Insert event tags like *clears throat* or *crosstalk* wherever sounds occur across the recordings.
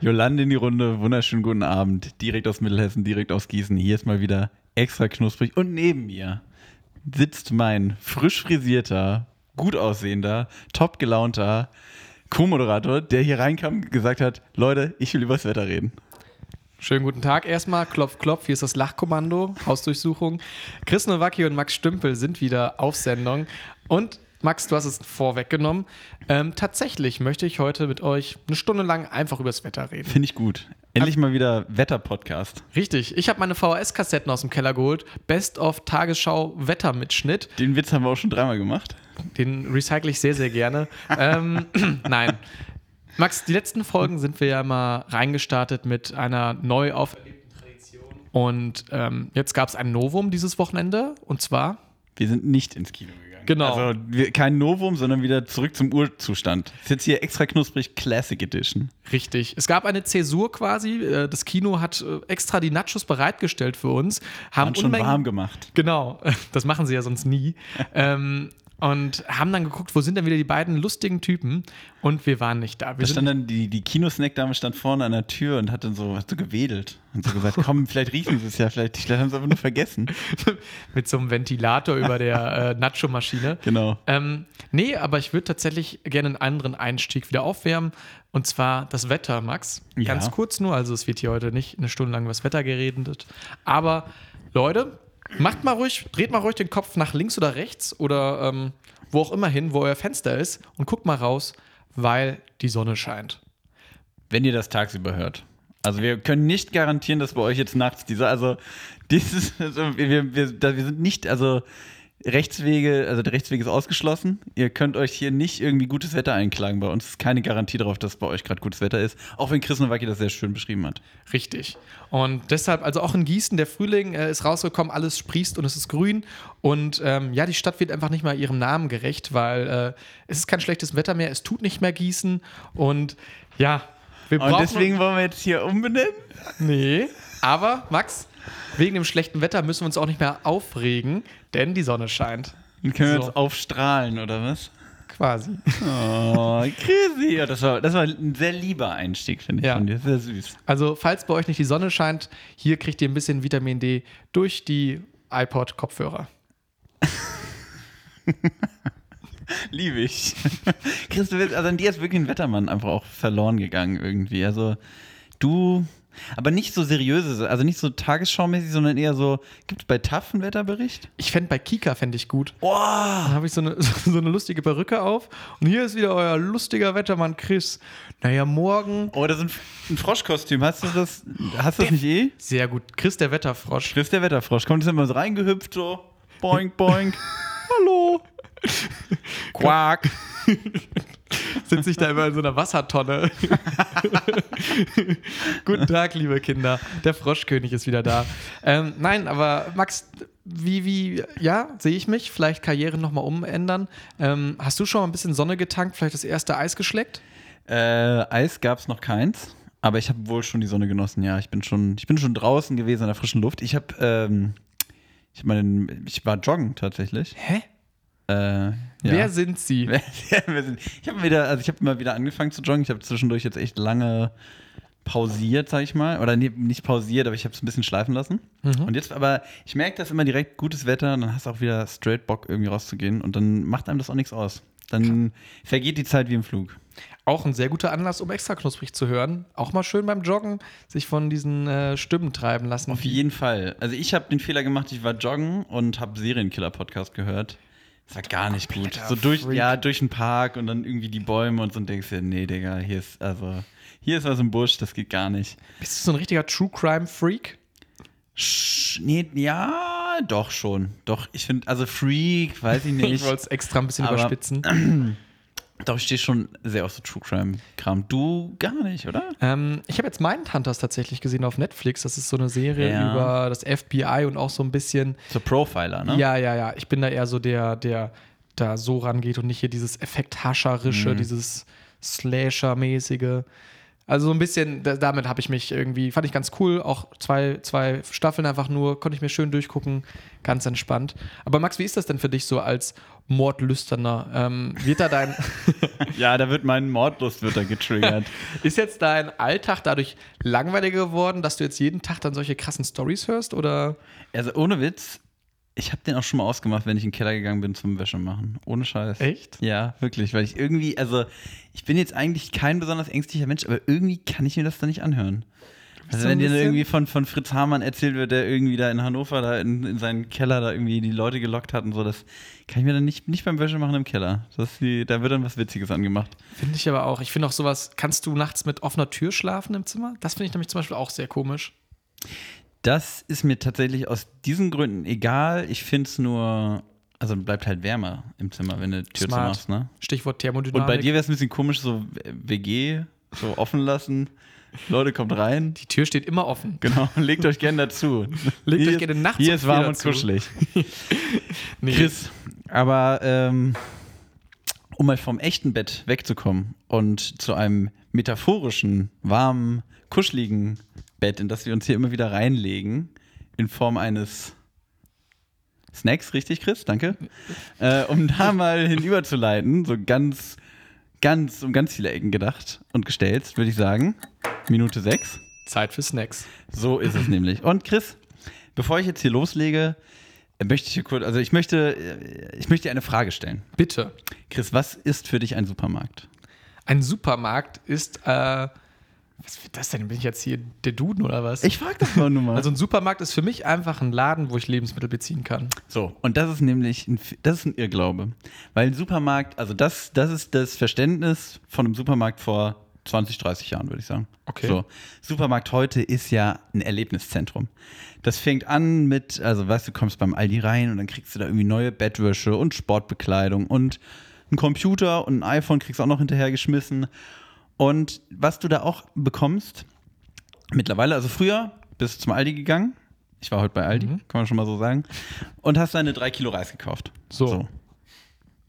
Jolande in die Runde, wunderschönen guten Abend. Direkt aus Mittelhessen, direkt aus Gießen. Hier ist mal wieder extra knusprig. Und neben mir sitzt mein frisch frisierter, gut aussehender, top gelaunter Co-Moderator, der hier reinkam und gesagt hat: Leute, ich will über das Wetter reden. Schönen guten Tag erstmal. Klopf, klopf. Hier ist das Lachkommando, Hausdurchsuchung. Chris Nowacki und Max Stümpel sind wieder auf Sendung. Und Max, du hast es vorweggenommen. Ähm, tatsächlich möchte ich heute mit euch eine Stunde lang einfach über das Wetter reden. Finde ich gut. Endlich mal wieder Wetter-Podcast. Richtig. Ich habe meine VHS-Kassetten aus dem Keller geholt. Best of Tagesschau Wettermitschnitt. Den Witz haben wir auch schon dreimal gemacht. Den recycle ich sehr, sehr gerne. ähm, *clears throat* nein. Max, die letzten Folgen sind wir ja mal reingestartet mit einer neu auferlegten Tradition. Und ähm, jetzt gab es ein Novum dieses Wochenende. Und zwar. Wir sind nicht ins Kino gegangen. Genau. Also kein Novum, sondern wieder zurück zum Urzustand. Ist jetzt hier extra knusprig Classic Edition. Richtig. Es gab eine Zäsur quasi. Äh, Das Kino hat äh, extra die Nachos bereitgestellt für uns. Haben Haben schon Unmengen- warm gemacht. Genau, *laughs* das machen sie ja sonst nie. *laughs* ähm, und haben dann geguckt, wo sind denn wieder die beiden lustigen Typen? Und wir waren nicht da. Wir Da stand dann die, die Kinosnackdame stand vorne an der Tür und hat dann so, hat so gewedelt und so gesagt, komm, vielleicht riechen sie es ja, vielleicht, vielleicht haben sie es aber nur vergessen. *laughs* mit so einem Ventilator über der äh, Nacho-Maschine. Genau. Ähm, nee, aber ich würde tatsächlich gerne einen anderen Einstieg wieder aufwärmen. Und zwar das Wetter, Max. Ja. Ganz kurz nur, also es wird hier heute nicht eine Stunde lang über das Wetter geredet. Aber Leute, macht mal ruhig, dreht mal ruhig den Kopf nach links oder rechts oder ähm, wo auch immer hin, wo euer Fenster ist und guckt mal raus, weil die Sonne scheint. Wenn ihr das tagsüber hört. Also wir können nicht garantieren, dass bei euch jetzt nachts dieser, also dieses, *laughs* also wir, wir, wir sind nicht, also Rechtswege, also der Rechtsweg ist ausgeschlossen. Ihr könnt euch hier nicht irgendwie gutes Wetter einklagen. Bei uns ist keine Garantie darauf, dass bei euch gerade gutes Wetter ist. Auch wenn Chris Nowacki das sehr schön beschrieben hat. Richtig. Und deshalb, also auch in Gießen, der Frühling äh, ist rausgekommen, alles sprießt und es ist grün. Und ähm, ja, die Stadt wird einfach nicht mal ihrem Namen gerecht, weil äh, es ist kein schlechtes Wetter mehr, es tut nicht mehr Gießen. Und ja, wir Und brauchen. deswegen wollen wir jetzt hier umbenennen. Nee. Aber, Max, wegen dem schlechten Wetter müssen wir uns auch nicht mehr aufregen, denn die Sonne scheint. Dann können wir So. uns aufstrahlen, oder was? Quasi. Oh, Chrissy. Ja, das, war, das war ein sehr lieber Einstieg, finde ich Ja. von dir. Sehr süß. Also, falls bei euch nicht die Sonne scheint, hier kriegt ihr ein bisschen Vitamin D durch die iPod-Kopfhörer. *laughs* Liebe ich. Chris, also an dir ist wirklich ein Wettermann einfach auch verloren gegangen irgendwie. Also du, aber nicht so seriöse, also nicht so tagesschaumäßig, sondern eher so, gibt es bei TAF einen Wetterbericht? Ich fände bei Kika fände ich gut. Boah! Dann habe ich so eine, *laughs* so eine lustige Perücke auf. Und hier ist wieder euer lustiger Wettermann Chris. Naja, morgen. Oh, das ist ein, ein Froschkostüm. Hast du das, hast du das nicht eh? Sehr gut. Chris der Wetterfrosch. Chris der Wetterfrosch. Kommt jetzt immer so reingehüpft, so boink, boink. *laughs* Hallo. Quark. *laughs* Sitze ich da immer in so einer Wassertonne. *laughs* Guten Tag, liebe Kinder. Der Froschkönig ist wieder da. Ähm, nein, aber Max, wie, wie, ja, sehe ich mich? Vielleicht Karriere nochmal umändern. Ähm, hast du schon mal ein bisschen Sonne getankt? Vielleicht das erste Eis geschleckt? Äh, Eis gab es noch keins, aber ich habe wohl schon die Sonne genossen. Ja, ich bin schon, ich bin schon draußen gewesen in der frischen Luft. Ich habe, ähm, ich meine, ich war joggen tatsächlich. Hä? Äh, ja. Wer sind sie? *laughs* Ich habe wieder, also ich habe mal wieder angefangen zu joggen. Ich habe zwischendurch jetzt echt lange pausiert, sag ich mal. Oder nee, nicht pausiert, aber ich habe es ein bisschen schleifen lassen. Und jetzt, aber ich merke, dass immer direkt gutes Wetter und dann hast du auch wieder straight Bock, irgendwie rauszugehen. Und dann macht einem das auch nichts aus. Dann vergeht die Zeit wie im Flug. Auch ein sehr guter Anlass, um extra knusprig zu hören. Auch mal schön beim Joggen sich von diesen äh, Stimmen treiben lassen. Auf jeden Fall. Also ich habe den Fehler gemacht, ich war joggen und habe Serienkiller-Podcast gehört. Das war gar nicht gut. So durch, Freak. ja, durch den Park und dann irgendwie die Bäume und so und denkst dir, nee, Digga, hier ist, also, hier ist was im Busch, das geht gar nicht. Bist du so ein richtiger True Crime Freak? Sch nee, ja, doch schon. Doch, ich finde, also Freak, weiß ich *laughs* Ich nicht. wollte es extra ein bisschen Aber- überspitzen. *clears throat* doch, ich stehe schon sehr auf so True Crime-Kram. Du gar nicht, oder? Ähm, ich habe jetzt Mindhunters tatsächlich gesehen auf Netflix. Das ist so eine Serie Ja. über das FBI und auch so ein bisschen. So Profiler, ne? Ja, ja, ja. Ich bin da eher so der, der da so rangeht und nicht hier dieses Effekthascherische, Mhm. dieses Slasher-mäßige. Also so ein bisschen, da, damit habe ich mich irgendwie, fand ich ganz cool. Auch zwei, zwei Staffeln einfach nur, konnte ich mir schön durchgucken, ganz entspannt. Aber Max, wie ist das denn für dich so als Mordlüsterner. Ähm, wird da dein, *laughs* Ja, da wird mein Mordlust wird da getriggert. *laughs* ist jetzt dein Alltag dadurch langweiliger geworden, dass du jetzt jeden Tag dann solche krassen Stories hörst? Oder? also ohne Witz, ich habe den auch schon mal ausgemacht, wenn ich in den Keller gegangen bin zum Wäsche machen. Ohne Scheiß. Echt? Ja, wirklich, weil ich irgendwie, also ich bin jetzt eigentlich kein besonders ängstlicher Mensch, aber irgendwie kann ich mir das da nicht anhören. Also so wenn dir irgendwie von, von Fritz Hamann erzählt wird, der irgendwie da in Hannover da in, in seinen Keller da irgendwie die Leute gelockt hat und so, das kann ich mir dann nicht, nicht beim Wäsche machen im Keller. Das die, da wird dann was Witziges angemacht. Finde ich aber auch. Ich finde auch sowas, kannst du nachts mit offener Tür schlafen im Zimmer? Das finde ich nämlich zum Beispiel auch sehr komisch. Das ist mir tatsächlich aus diesen Gründen egal. Ich finde es nur, also bleibt halt wärmer im Zimmer, wenn du die Tür Smart. zumachst, ne? Stichwort Thermodynamik. Und bei dir wäre es ein bisschen komisch, so WG, so offen lassen. Leute, kommt rein. Die Tür steht immer offen. Genau, legt euch gerne dazu. Legt Hier euch gerne nachts Hier ist warm und kuschelig. *laughs* Nee. Chris, aber ähm, um mal vom echten Bett wegzukommen und zu einem metaphorischen, warmen, kuscheligen Bett, in das wir uns hier immer wieder reinlegen, in Form eines Snacks, richtig, Chris? Danke. Äh, um da mal hinüberzuleiten, so ganz, ganz, um ganz viele Ecken gedacht und gestellt, würde ich sagen, Minute sechs. Zeit für Snacks. So ist es *clears throat* nämlich. Und Chris, bevor ich jetzt hier loslege, möchte ich hier kurz, also ich möchte, äh, ich möchte dir eine Frage stellen. Bitte. Chris, was ist für dich ein Supermarkt? Ein Supermarkt ist, äh, was wird das denn? Bin ich jetzt hier der Duden oder was? Ich frage das mal nur mal. *laughs* also ein Supermarkt ist für mich einfach ein Laden, wo ich Lebensmittel beziehen kann. so, und das ist nämlich, ein, das ist ein Irrglaube. Weil ein Supermarkt, also das, das ist das Verständnis von einem Supermarkt vor 20, 30 Jahren, würde ich sagen. Okay. So, Supermarkt heute ist ja ein Erlebniszentrum. Das fängt an mit, also weißt du, du kommst beim Aldi rein und dann kriegst du da irgendwie neue Bettwäsche und Sportbekleidung und einen Computer und ein iPhone kriegst du auch noch hinterhergeschmissen. Und was du da auch bekommst, mittlerweile, also früher bist du zum Aldi gegangen. Ich war heute bei Aldi, kann man schon mal so sagen. Und hast deine drei Kilo Reis gekauft. So.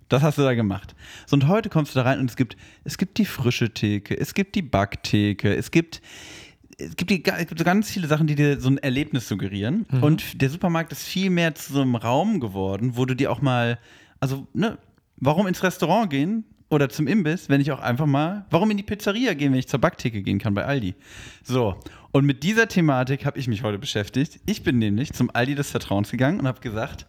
Das hast du da gemacht. So, und heute kommst du da rein und es gibt, es gibt die frische Theke, es gibt die Backtheke, es gibt, es gibt, die, es gibt so ganz viele Sachen, die dir so ein Erlebnis suggerieren. Und der Supermarkt ist viel mehr zu so einem Raum geworden, wo du dir auch mal, also, ne, warum ins Restaurant gehen oder zum Imbiss, wenn ich auch einfach mal, warum in die Pizzeria gehen, wenn ich zur Backtheke gehen kann bei Aldi? So, und mit dieser Thematik habe ich mich heute beschäftigt. Ich bin nämlich zum Aldi des Vertrauens gegangen und habe gesagt,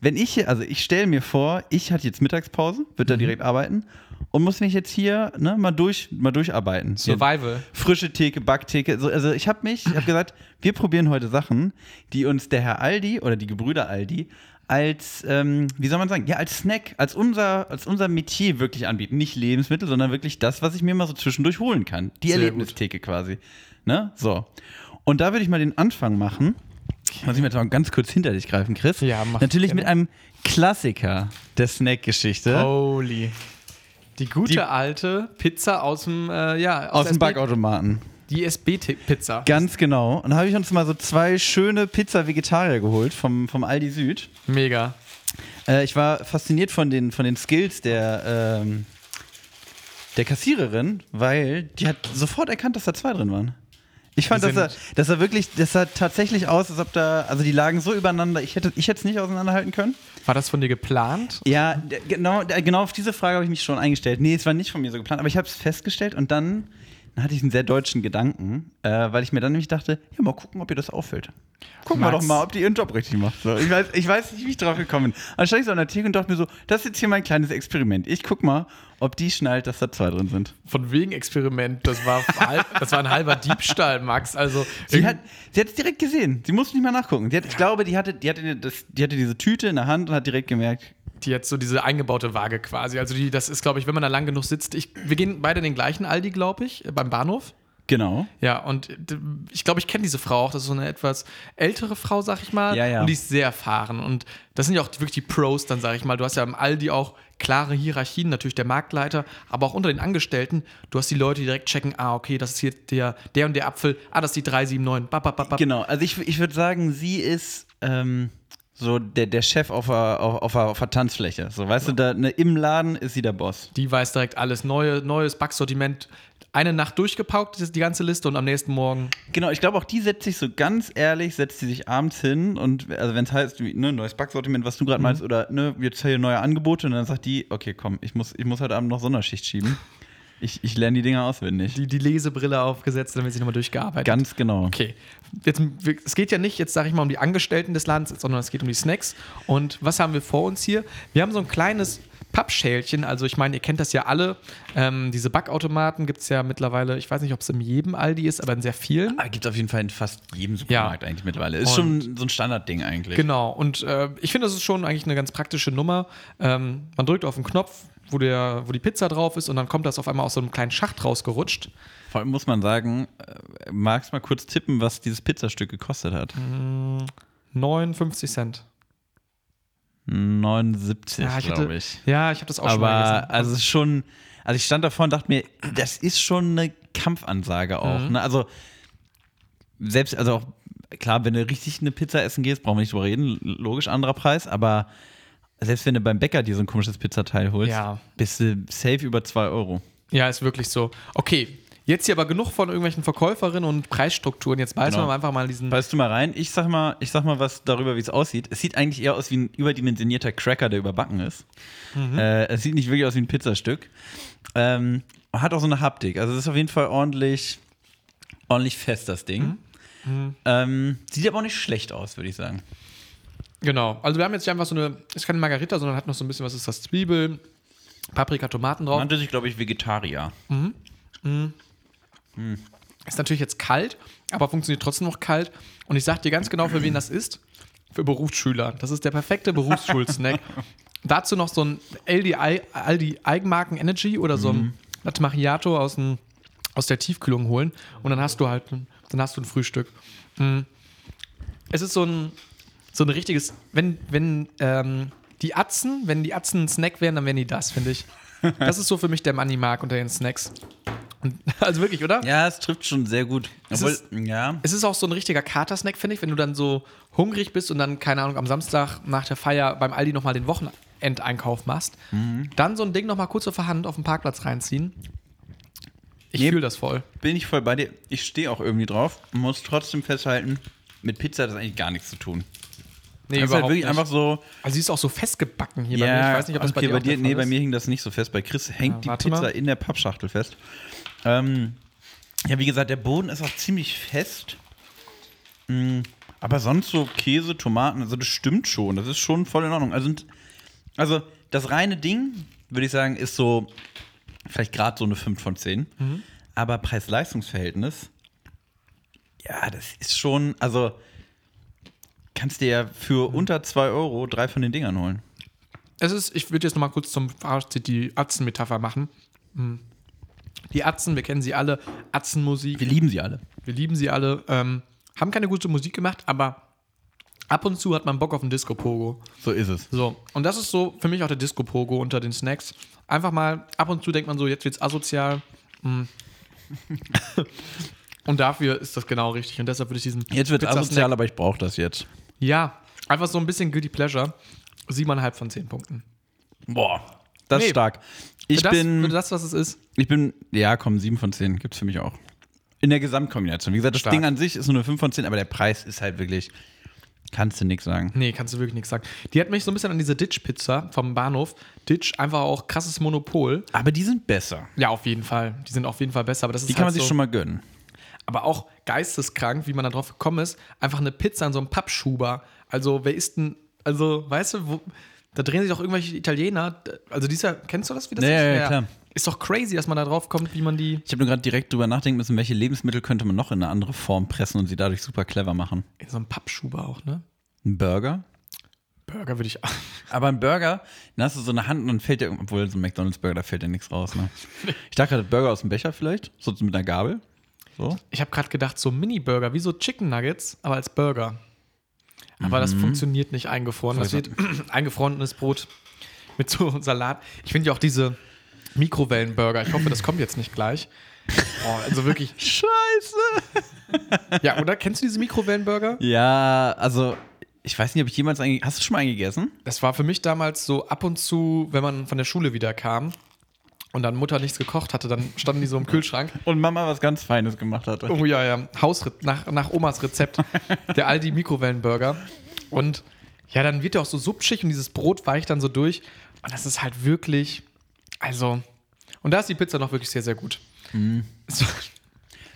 wenn ich hier, also ich stelle mir vor, ich hatte jetzt Mittagspause, wird da Mhm. direkt arbeiten und muss mich jetzt hier ne, mal, durch, mal durcharbeiten. Hier Survival. Frische Theke, Backtheke. So, also ich habe mich, ich habe gesagt, wir probieren heute Sachen, die uns der Herr Aldi oder die Gebrüder Aldi als, ähm, wie soll man sagen, ja, als Snack, als unser, als unser Metier wirklich anbieten. Nicht Lebensmittel, sondern wirklich das, was ich mir mal so zwischendurch holen kann. Die Sehr Erlebnistheke quasi. Ne? So. Und da würde ich mal den Anfang machen. Muss ich mir jetzt mal ganz kurz hinter dich greifen, Chris. Ja, mach Natürlich mit einem Klassiker der Snack-Geschichte. Holy. Die gute Die- alte Pizza aus dem, äh, ja, Aus dem SB Backautomaten. Die SB-Pizza. Ganz genau. Und da habe ich uns mal so zwei schöne Pizza-Vegetarier geholt vom, vom Aldi Süd. Mega. Äh, ich war fasziniert von den, von den Skills der, ähm, der Kassiererin, weil die hat sofort erkannt, dass da zwei drin waren. Ich fand, dass er, dass er wirklich, das sah tatsächlich aus, als ob da, also die lagen so übereinander, ich hätte ich hätte es nicht auseinanderhalten können. War das von dir geplant? Ja, genau, genau auf diese Frage habe ich mich schon eingestellt. Nee, es war nicht von mir so geplant, aber ich habe es festgestellt und dann, dann hatte ich einen sehr deutschen Gedanken, äh, weil ich mir dann nämlich dachte, ja, mal gucken, ob ihr das auffällt. Gucken wir doch mal, ob die ihren Job richtig macht. So, ich, weiß, ich weiß nicht, wie ich drauf gekommen bin. Dann stand ich so an der Theke und dachte mir so, das ist jetzt hier mein kleines Experiment. Ich guck mal, ob die schnallt, dass da zwei drin sind. Von wegen Experiment. Das war, *laughs* das war ein halber Diebstahl, Max. Also, Sie hat sie hat es direkt gesehen. Sie musste nicht mal nachgucken. Hat, Ich glaube, die hatte, die, hatte das, die hatte diese Tüte in der Hand und hat direkt gemerkt, die hat so diese eingebaute Waage quasi. Also, die, das ist, glaube ich, wenn man da lang genug sitzt. Ich, wir gehen beide in den gleichen Aldi, glaube ich, äh, beim Bahnhof. genau. Ja, und d- ich glaube, ich kenne diese Frau auch. Das ist so eine etwas ältere Frau, sag ich mal. Ja, ja. Und die ist sehr erfahren. Und das sind ja auch wirklich die Pros, dann sag ich mal. Du hast ja im Aldi auch klare Hierarchien, natürlich der Marktleiter, aber auch unter den Angestellten. Du hast die Leute, die direkt checken, ah, okay, das ist hier der, der und der Apfel, ah, das ist die 379. Bap, bap, bap, bap. Genau, also ich, ich würde sagen, sie ist ähm, so der, der Chef auf der, auf, der, auf der Tanzfläche. So, weißt du, da, ne, im Laden ist sie der Boss. Die weiß direkt alles. Neue, neues Backsortiment. eine Nacht durchgepaukt, die ganze Liste, und am nächsten Morgen. Genau, ich glaube auch die setzt sich so ganz ehrlich, setzt sie sich abends hin und also wenn es heißt, ne, neues Backsortiment, was du gerade meinst, oder ne, jetzt hier neue Angebote und dann sagt die, okay, komm, ich muss, ich muss heute Abend noch Sonderschicht schieben. Ich, ich lerne die Dinger auswendig. Die, die Lesebrille aufgesetzt, dann wird sie nochmal durchgearbeitet. Ganz genau. Okay. Jetzt, es geht ja nicht, jetzt sage ich mal, um die Angestellten des Landes, sondern es geht um die Snacks. Und was haben wir vor uns hier? Wir haben so ein kleines Pappschälchen. Also, ich meine, ihr kennt das ja alle. Ähm, diese Backautomaten gibt es ja mittlerweile, ich weiß nicht, ob es in jedem Aldi ist, aber in sehr vielen. Ah, gibt es auf jeden Fall in fast jedem Supermarkt Ja. eigentlich mittlerweile. Ist Und- schon so ein Standardding eigentlich. Genau. Und äh, ich finde, das ist schon eigentlich eine ganz praktische Nummer. Ähm, man drückt auf den Knopf, wo, der, wo die Pizza drauf ist, und dann kommt das auf einmal aus so einem kleinen Schacht rausgerutscht. Vor allem muss man sagen, äh, magst mal kurz tippen, was dieses Pizzastück gekostet hat? 59 Cent. 79, Ja, glaube ich. Ja, ich habe das auch schon mal Aber gegessen. also es ist schon, also ich stand davor und dachte mir, das ist schon eine Kampfansage auch. Mhm. Ne? Also selbst, also auch klar, wenn du richtig eine Pizza essen gehst, brauchen wir nicht drüber reden, logisch anderer Preis, aber selbst wenn du beim Bäcker dir so ein komisches Pizzateil holst, Ja. bist du safe über 2 Euro. Ja, ist wirklich so. Okay, jetzt hier aber genug von irgendwelchen Verkäuferinnen und Preisstrukturen. Jetzt beißen Genau. wir einfach mal diesen. Weißt du mal rein? Ich sag mal, ich sag mal was darüber, wie es aussieht. Es sieht eigentlich eher aus wie ein überdimensionierter Cracker, der überbacken ist. Mhm. Äh, es sieht nicht wirklich aus wie ein Pizzastück. Ähm, hat auch so eine Haptik. Also es ist auf jeden Fall ordentlich, ordentlich fest, das Ding. Mhm. Ähm, sieht aber auch nicht schlecht aus, würde ich sagen. Genau. Also wir haben jetzt hier einfach so eine, ist keine Margarita, sondern hat noch so ein bisschen, was ist das? Zwiebel, Paprika, Tomaten drauf. Nannte sich, glaube ich, Vegetarier. Ist natürlich jetzt kalt, aber funktioniert trotzdem noch kalt. Und ich sag dir ganz genau, für wen das ist. Für Berufsschüler. Das ist der perfekte Berufsschul-Snack. *laughs* Dazu noch so ein Aldi, Aldi Eigenmarken Energy oder so ein Latte Macchiato aus, dem, aus der Tiefkühlung holen. Und dann hast du halt, ein- dann hast du ein Frühstück. Mm. Es ist so ein, so ein richtiges, wenn, wenn ähm, die Atzen, wenn die Atzen ein Snack wären, dann wären die das, finde ich. Das ist so für mich der Money-Mark unter den Snacks. Und, *laughs* also wirklich, oder? Ja, es trifft schon sehr gut. Es Obwohl, ist- ja. Es ist auch so ein richtiger Kater-Snack, finde ich, wenn du dann so hungrig bist und dann, keine Ahnung, am Samstag nach der Feier beim Aldi nochmal den Wochenendeinkauf machst. Dann so ein Ding nochmal kurz auf der Hand auf den Parkplatz reinziehen. Ich Nee. fühle das voll. Bin ich voll bei dir. Ich stehe auch irgendwie drauf. Muss trotzdem festhalten, mit Pizza hat das eigentlich gar nichts zu tun. Nee, das ist halt wirklich einfach so. Also sie ist auch so festgebacken hier bei mir. Ich weiß nicht, ob das okay, bei dir, auch der Nee, bei mir hing das nicht so fest. Bei Chris hängt Ja, die Pizza mal. in der Pappschachtel fest. Ähm, ja, wie gesagt, der Boden ist auch ziemlich fest. Mm, aber sonst so Käse, Tomaten, also das stimmt schon. Das ist schon voll in Ordnung. Also, also das reine Ding, würde ich sagen, ist so vielleicht gerade so eine 5 von 10. Mhm. Aber Preis-Leistungs-Verhältnis, ja, das ist schon, also kannst dir ja Mhm. für unter 2 Euro drei von den Dingern holen. Es ist, ich würde jetzt nochmal kurz zum Fazit die Atzen-Metapher machen. Hm. Die Atzen, wir kennen sie alle, Atzenmusik. Wir lieben sie alle. Wir lieben sie alle. Ähm, haben keine gute Musik gemacht, aber ab und zu hat man Bock auf ein Disco-Pogo. So ist es. So, und das ist so für mich auch der Disco-Pogo unter den Snacks. Einfach mal, ab und zu denkt man so, jetzt wird's asozial. Mm. *laughs* und dafür ist das genau richtig. Und deshalb würde ich diesen Jetzt wird asozial, aber ich brauche das jetzt. Ja, einfach so ein bisschen Guilty Pleasure. Siebeneinhalb von zehn Punkten. Boah, das Nee. ist stark. Ich das, bin, für das, was es ist. ich bin, ja, komm, 7 von 10 gibt's für mich auch. In der Gesamtkombination. Wie gesagt, das Stark. Ding an sich ist nur eine 5 von 10, aber der Preis ist halt wirklich, kannst du nichts sagen. Nee, kannst du wirklich nichts sagen. Die hat mich so ein bisschen an diese Ditch-Pizza vom Bahnhof. Ditch, einfach auch krasses Monopol. Aber die sind besser. Ja, auf jeden Fall. Die sind auf jeden Fall besser. Aber das ist Die kann halt man sich so, schon mal gönnen. Aber auch geisteskrank, wie man da drauf gekommen ist. Einfach eine Pizza in so einem Pappschuber. Also, wer ist denn. Also, weißt du, wo, da drehen sich doch irgendwelche Italiener. Also, dieser. Kennst du das, wie das Ja, ist? ja, ja, klar. Ist doch crazy, dass man da drauf kommt, wie man die. Ich habe nur gerade direkt drüber nachdenken müssen, welche Lebensmittel könnte man noch in eine andere Form pressen und sie dadurch super clever machen. In so einem Pappschuber auch, ne? Ein Burger? Burger würde ich. Aber ein Burger, dann hast du so eine Hand und dann fällt dir, obwohl so ein McDonalds-Burger, da fällt dir nichts raus. Ne? *laughs* Ich dachte gerade Burger aus dem Becher vielleicht, so mit einer Gabel. So. Ich habe gerade gedacht, so Mini-Burger, wie so Chicken Nuggets, aber als Burger. Aber das funktioniert nicht eingefroren. Das wird *clears throat* eingefrorenes Brot mit so *laughs* Salat. Ich finde ja auch diese Mikrowellenburger. Ich hoffe, das kommt jetzt nicht gleich. Oh, also wirklich. *laughs* Scheiße! *laughs* Ja, oder? Kennst du diese Mikrowellenburger? Ja, also ich weiß nicht, ob ich jemals einen. Hast du schon mal einen gegessen? Das war für mich damals so ab und zu, wenn man von der Schule wieder kam und dann Mutter nichts gekocht hatte, dann standen die so im Kühlschrank. Und Mama was ganz Feines gemacht hatte. Oh ja, ja. Hausre nach, nach Omas Rezept. *laughs* Der Aldi Mikrowellenburger. Und ja, dann wird der auch so subschig und dieses Brot weicht dann so durch. Und das ist halt wirklich, also. Und da ist die Pizza noch wirklich sehr, sehr gut. So,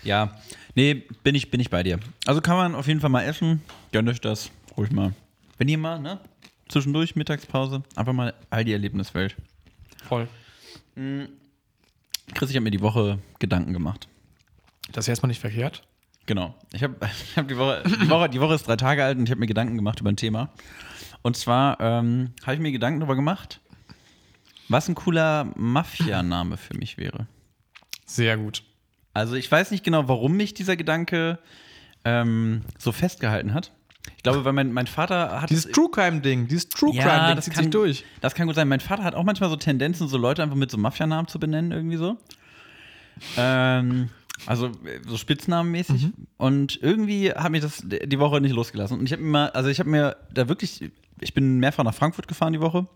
Ja, nee, bin ich, bin ich bei dir. Also kann man auf jeden Fall mal essen. Gönnt euch das. Ruhig mal. Wenn ihr mal, ne? Zwischendurch, Mittagspause, einfach mal all die Erlebniswelt. voll. Chris, ich habe mir die Woche Gedanken gemacht. Das ist erstmal nicht verkehrt. Genau. Ich habe *laughs* hab die, Woche, die, Woche, die Woche ist drei Tage alt und ich habe mir Gedanken gemacht über ein Thema. Und zwar ähm, habe ich mir Gedanken darüber gemacht, was ein cooler Mafia-Name für mich wäre. Sehr gut. Also ich weiß nicht genau, warum mich dieser Gedanke ähm, so festgehalten hat. Ich glaube, weil mein, mein Vater hat. Dieses True Crime-Ding, dieses True Crime-Ding das zieht kann, sich durch. Das kann gut sein. Mein Vater hat auch manchmal so Tendenzen, so Leute einfach mit so Mafia-Namen zu benennen, irgendwie so. Ähm, also so spitznamenmäßig. Mhm. Und irgendwie hat mich das die Woche nicht losgelassen. Und ich habe mir also ich habe mir da wirklich, ich bin mehrfach nach Frankfurt gefahren die Woche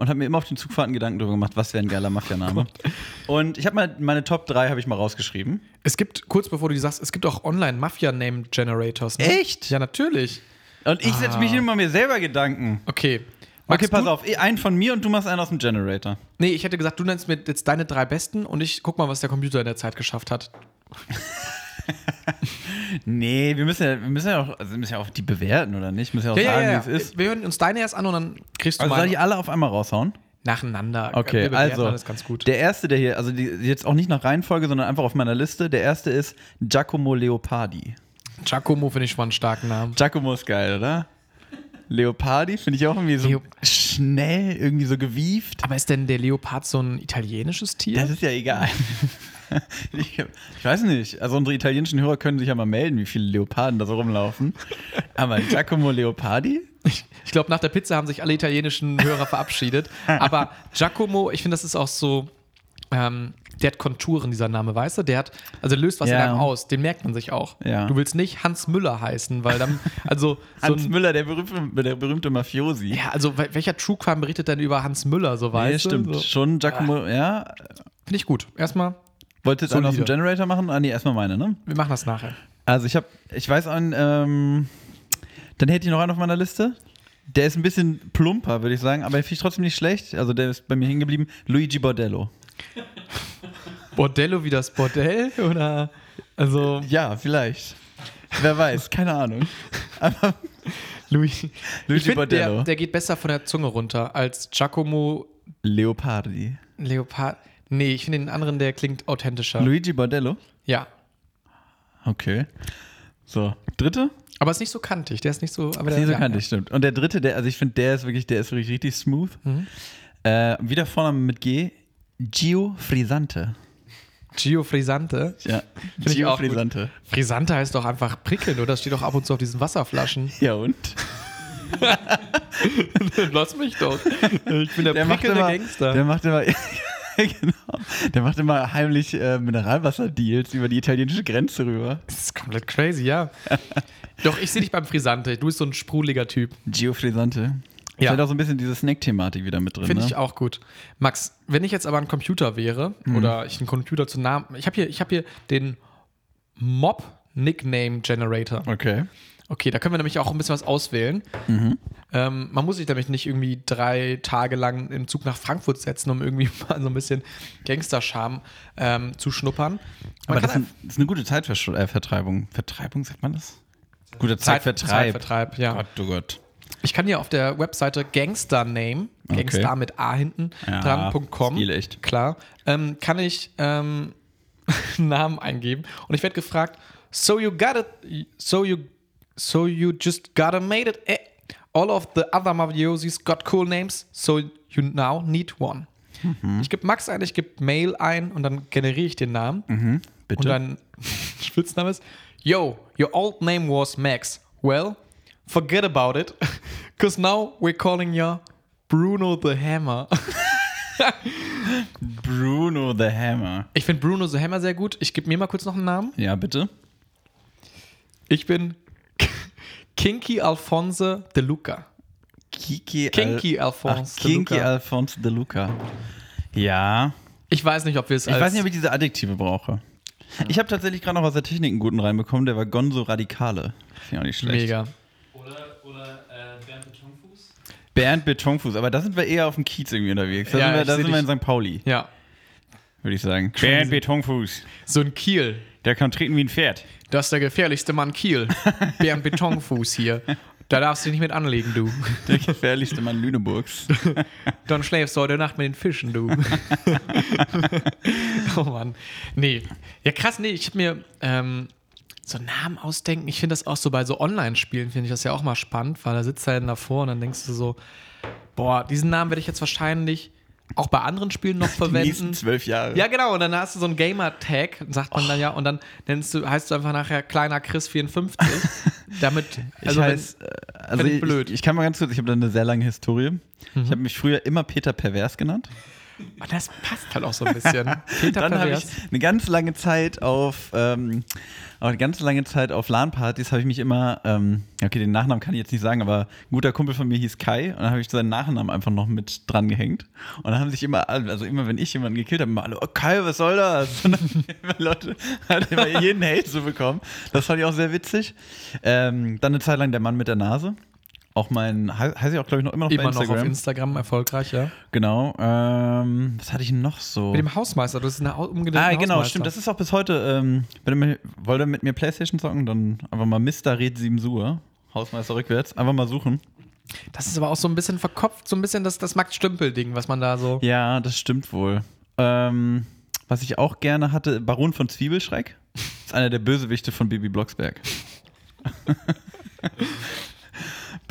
und habe mir immer auf den Zugfahrten Gedanken darüber gemacht, was wäre ein geiler Mafia-Name. *laughs* und ich habe mal meine Top 3 habe ich mal rausgeschrieben. Es gibt, kurz bevor du die sagst, es gibt auch Online-Mafia-Name-Generators. Ne? Echt? Ja, natürlich. Und ich setze mich immer mir selber Gedanken. Okay. Okay, Magst pass du? auf, einen von mir und du machst einen aus dem Generator. Nee, ich hätte gesagt, du nennst mir jetzt deine drei besten und ich guck mal, was der Computer in der Zeit geschafft hat. *laughs* *laughs* Nee, wir müssen ja, wir müssen ja auch, also wir müssen ja auch die bewerten, oder nicht? Müssen ja auch sagen, wie es ist. Wir hören uns deine erst an und dann kriegst du Also soll mal ich alle auf einmal raushauen? nacheinander. Okay, Wir also alles ganz gut. der erste, der hier, also die, jetzt auch nicht nach Reihenfolge, sondern einfach auf meiner Liste. Der erste ist Giacomo Leopardi. Giacomo finde ich schon einen starken Namen. Giacomo ist geil, oder? Leopardi finde ich auch irgendwie so Leo- schnell, irgendwie so gewieft. Aber ist denn der Leopard so ein italienisches Tier? Das ist ja egal. *laughs* Ich, ich weiß nicht. Also unsere italienischen Hörer können sich ja mal melden, wie viele Leoparden da so rumlaufen. Aber Giacomo Leopardi? Ich, ich glaube, nach der Pizza haben sich alle italienischen Hörer verabschiedet. Aber Giacomo, ich finde, das ist auch so. Ähm, der hat Konturen, dieser Name, weißt du? Der hat, also löst was Ja. in einem aus. Den merkt man sich auch. Ja. Du willst nicht Hans Müller heißen, weil dann, also so Hans ein, Müller, der berühmte, der berühmte Mafiosi. ja, also wel- welcher True Crime berichtet denn über Hans Müller, so Nee, weißt stimmt. du? So. Schon Giacomo, ja. Finde ich gut. Erstmal, Wolltest du einen aus dem Solide. Generator machen? Ah, nee, erstmal meine, ne? wir machen das nachher. Also ich habe, ich weiß einen, ähm, dann hätte ich noch einen auf meiner Liste. Der ist ein bisschen plumper, würde ich sagen, aber finde ich trotzdem nicht schlecht. Also der ist bei mir hängen geblieben. Luigi Bordello. *laughs* Bordello wie das Bordell? Oder? Also, Ja, vielleicht. Wer weiß, keine Ahnung. *laughs* Aber. Luigi ich find, Bordello. Der, der geht besser von der Zunge runter als Giacomo Leopardi. Leopard. Nee, ich finde den anderen, der klingt authentischer. Luigi Bordello? ja. Okay. So, dritte? Aber ist nicht so kantig. Der ist nicht so. Aber ist nicht so ja, kantig, stimmt. Und der dritte, der, also ich finde, der ist wirklich, der ist wirklich richtig smooth. Äh, wieder Vorname mit G. Gio Frisante. Gio Frisante. Ja, ich Gio auch gut. Frisante. Frisante heißt doch einfach prickeln, oder? Das steht doch ab und zu auf diesen Wasserflaschen. *laughs* Ja, und? *laughs* Lass mich doch. Ich bin der, Der prickelnde immer, Gangster. Der macht immer, *laughs* genau. Der macht immer heimlich äh, Mineralwasser-Deals über die italienische Grenze rüber. das ist komplett crazy, ja. *laughs* doch, ich sehe dich beim Frisante. Du bist so ein sprudeliger Typ. Gio Frisante. Ja. Ist halt auch so ein bisschen diese Snack-Thematik wieder mit drin. Finde ne? ich auch gut. Max, wenn ich jetzt aber ein Computer wäre oder ich einen Computer zu Namen. Ich habe hier, ich hab hier den Mob Nickname Generator. Okay. Okay, da können wir nämlich auch ein bisschen was auswählen. Ähm, man muss sich nämlich nicht irgendwie drei Tage lang im Zug nach Frankfurt setzen, um irgendwie *laughs* mal so ein bisschen Gangsterscham ähm, zu schnuppern. Man Aber das, ein- das ist eine gute Zeitvertreibung. Vertreibung, sagt man das? Guter Zeit- Zeitvertreib. Zeitvertreib, ja. Gott, oh Gott. Ich kann hier auf der Webseite Gangstername, Gangster mit A hinten Ja, dran.com, echt. klar, ähm, kann ich ähm, *laughs* Namen eingeben und ich werde gefragt, so you got it, so you, so you just gotta made it. Eh. All of the other Mafiosis got cool names, so you now need one. Mhm. Ich gebe Max ein, ich gebe Mail ein und dann generiere ich den Namen. Mhm. Bitte. Und dein *laughs* Spitzname ist, Yo, your old name was Max. Well, forget about it, *laughs* because now we're calling you Bruno the Hammer. *laughs* Bruno the Hammer. Ich finde Bruno the Hammer sehr gut. Ich gebe mir mal kurz noch einen Namen. Ja, bitte. Ich bin Kinky Alphonse de Luca. Kiki, Kinky Al Alphonse Ach, de Kinky Luca. Alphonse de Luca. Ja. Ich weiß nicht, ob wir es Ich als weiß nicht, ob ich diese Adjektive brauche. Ich habe tatsächlich gerade noch aus der Technik einen guten reinbekommen, der war Gonzo Radikale. Finde ich auch nicht schlecht. mega. Oder, oder äh, Bernd Betonfuß. Bernd Betonfuß, aber da sind wir eher auf dem Kiez irgendwie unterwegs. Da Ja, sind wir, da sind wir in. St. Pauli, Ja, würde ich sagen. Bernd Betonfuß. so ein Kiel. Der kann treten wie ein Pferd. Das ist der gefährlichste Mann Kiel. *laughs* Bernd Betonfuß hier. Da darfst du dich nicht mit anlegen, du. Der gefährlichste Mann Lüneburgs. *laughs* Dann schläfst du heute Nacht mit den Fischen, du. *laughs* oh Mann. Nee. Ja, krass, nee, ich hab mir ähm, so Namen ausdenken. Ich finde das auch so bei so Online-Spielen, finde ich das ja auch mal spannend, weil da sitzt er dann davor und dann denkst du so, boah, diesen Namen werde ich jetzt wahrscheinlich auch bei anderen Spielen noch *laughs* Die verwenden. zwölf Jahre. Ja, genau, und dann hast du so einen Gamer-Tag, sagt man dann ja, und dann nennst du, heißt du einfach nachher kleiner Chris 54. *laughs* Damit, also ich heiß, äh, also ich blöd. Ich, ich kann mal ganz kurz, ich habe da eine sehr lange Historie. Ich habe mich früher immer Peter Pervers genannt. Oh, das passt halt auch so ein bisschen. *laughs* Peter Dann habe ich eine ganz lange Zeit auf, ähm, eine ganz lange Zeit auf LAN-Partys habe ich mich immer, ähm, okay, den Nachnamen kann ich jetzt nicht sagen, aber ein guter Kumpel von mir hieß Kai und dann habe ich seinen Nachnamen einfach noch mit dran gehängt. Und dann haben sich immer, alle- also immer wenn ich jemanden gekillt habe, immer alle, oh Kai, was soll das? *laughs* Und dann haben immer Leute halt immer jeden Hate zu bekommen. Das fand ich auch sehr witzig. Ähm, dann eine Zeit lang der Mann mit der Nase. Auch mein, he- heiße ich auch, glaube ich, noch immer noch Immer bei noch Instagram. auf Instagram erfolgreich, ja. Genau. Ähm, was hatte ich noch so? Mit dem Hausmeister, du bist eine umgedrehte Ah, genau, stimmt. Das ist auch bis heute. Ähm, wenn ihr mit- wollt ihr mit mir Playstation zocken, dann einfach mal Mr. Red 7 Sur. Hausmeister rückwärts. Einfach mal suchen. Das ist aber auch so ein bisschen verkopft, so ein bisschen das, das Max Stümpel-Ding, was man da so. Ja, das stimmt wohl. Ähm, was ich auch gerne hatte, Baron von Zwiebelschreck. ist einer der Bösewichte von Bibi Blocksberg. *laughs*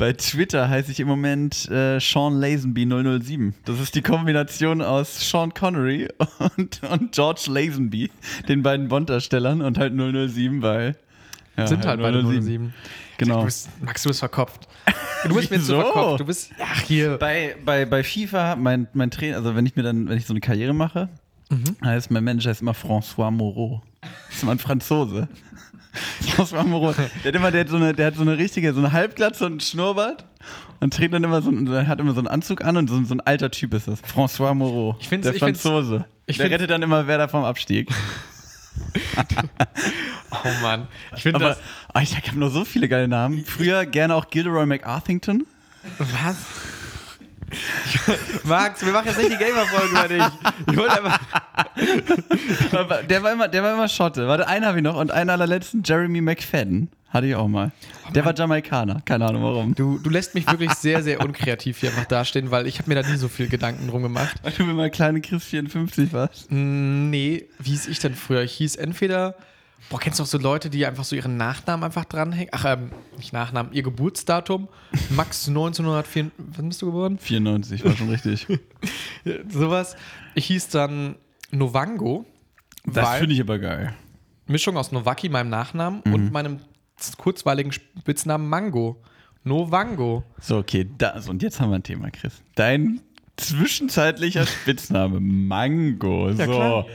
Bei Twitter heiße ich im Moment äh, Sean Lazenby 007. Das ist die Kombination aus Sean Connery und, und George Lazenby, den beiden Bond-Darstellern und halt 007, weil. ja, Sind halt beide 07. Genau. Du bist, Max, du bist verkopft. Du bist mir zu verkopft. Du bist. Ach, hier. Bei, bei, bei FIFA, mein, mein Trainer, also wenn ich mir dann, wenn ich so eine Karriere mache, heißt mein Manager ist immer François Moreau. Das ist immer ein Franzose. François Moreau. Der hat immer, der hat so eine, der hat so eine richtige, so eine Halbglatze und einen Schnurrbart und trägt dann immer so, einen- hat immer so einen Anzug an und so, so ein alter Typ ist das. François Moreau. Ich find's- der ich Franzose. ich der rettet dann immer Werder vom Abstieg. *laughs* Oh Mann. Ich finde das. oh, ich habe nur so viele geile Namen. Früher gerne auch Gilderoy McArthington. Was? Max, wir machen jetzt nicht die Gamer-Folge über dich. Ich wollte einfach. Der war immer, der war immer Schotte. Warte, einen habe ich noch und einen allerletzten, Jeremy McFadden. Hatte ich auch mal. Der war Jamaikaner. Keine Ahnung warum. Du, du lässt mich wirklich sehr, sehr unkreativ hier einfach dastehen, weil ich habe mir da nie so viel Gedanken drum gemacht. Weil du immer kleine Chris 54 warst. Mm, Nee, wie hieß ich denn früher? Ich hieß entweder, boah, kennst du auch so Leute, die einfach so ihren Nachnamen einfach dranhängen? Ach, ähm, nicht Nachnamen, ihr Geburtsdatum. Max *laughs* 1904, wann bist du geboren? 94, war schon richtig. *laughs* Sowas. Ich hieß dann Novango. Das finde ich aber geil. Mischung aus Novaki, meinem Nachnamen, und meinem kurzweiligen Spitznamen Mango. Novango. So, okay, das, und jetzt haben wir ein Thema, Chris. Dein zwischenzeitlicher Spitzname, Mango. So. klar.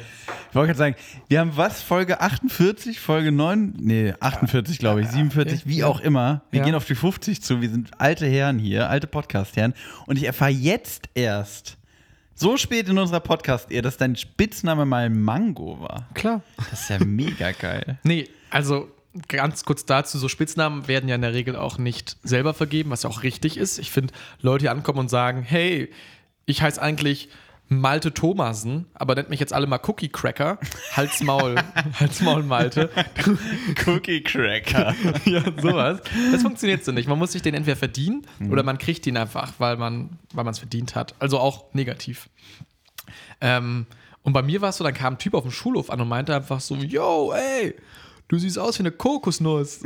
Ich wollte gerade sagen, wir haben was? Folge 48, Folge 9? Nee, 48, glaube ich, 47, wie Ja. auch immer. Wir Ja. gehen auf die 50 zu. Wir sind alte Herren hier, alte Podcast-Herren. Und ich erfahre jetzt erst, so spät in unserer Podcast-Ehe, dass dein Spitzname mal Mango war. Klar. Das ist ja mega geil. *laughs* Nee, also ganz kurz dazu, so Spitznamen werden ja in der Regel auch nicht selber vergeben, was ja auch richtig ist. Ich finde, Leute, die ankommen und sagen, hey, ich heiße eigentlich Malte Thomasen, aber nennt mich jetzt alle mal Cookie Cracker. Hals Maul, *laughs* Hals Maul Malte. Cookie Cracker. *laughs* ja, sowas. Das funktioniert so nicht. Man muss sich den entweder verdienen oder man kriegt ihn einfach, weil man weil es verdient hat. Also auch negativ. Ähm, und bei mir war es so, dann kam ein Typ auf dem Schulhof an und meinte einfach so, yo, ey, du siehst aus wie eine Kokosnuss.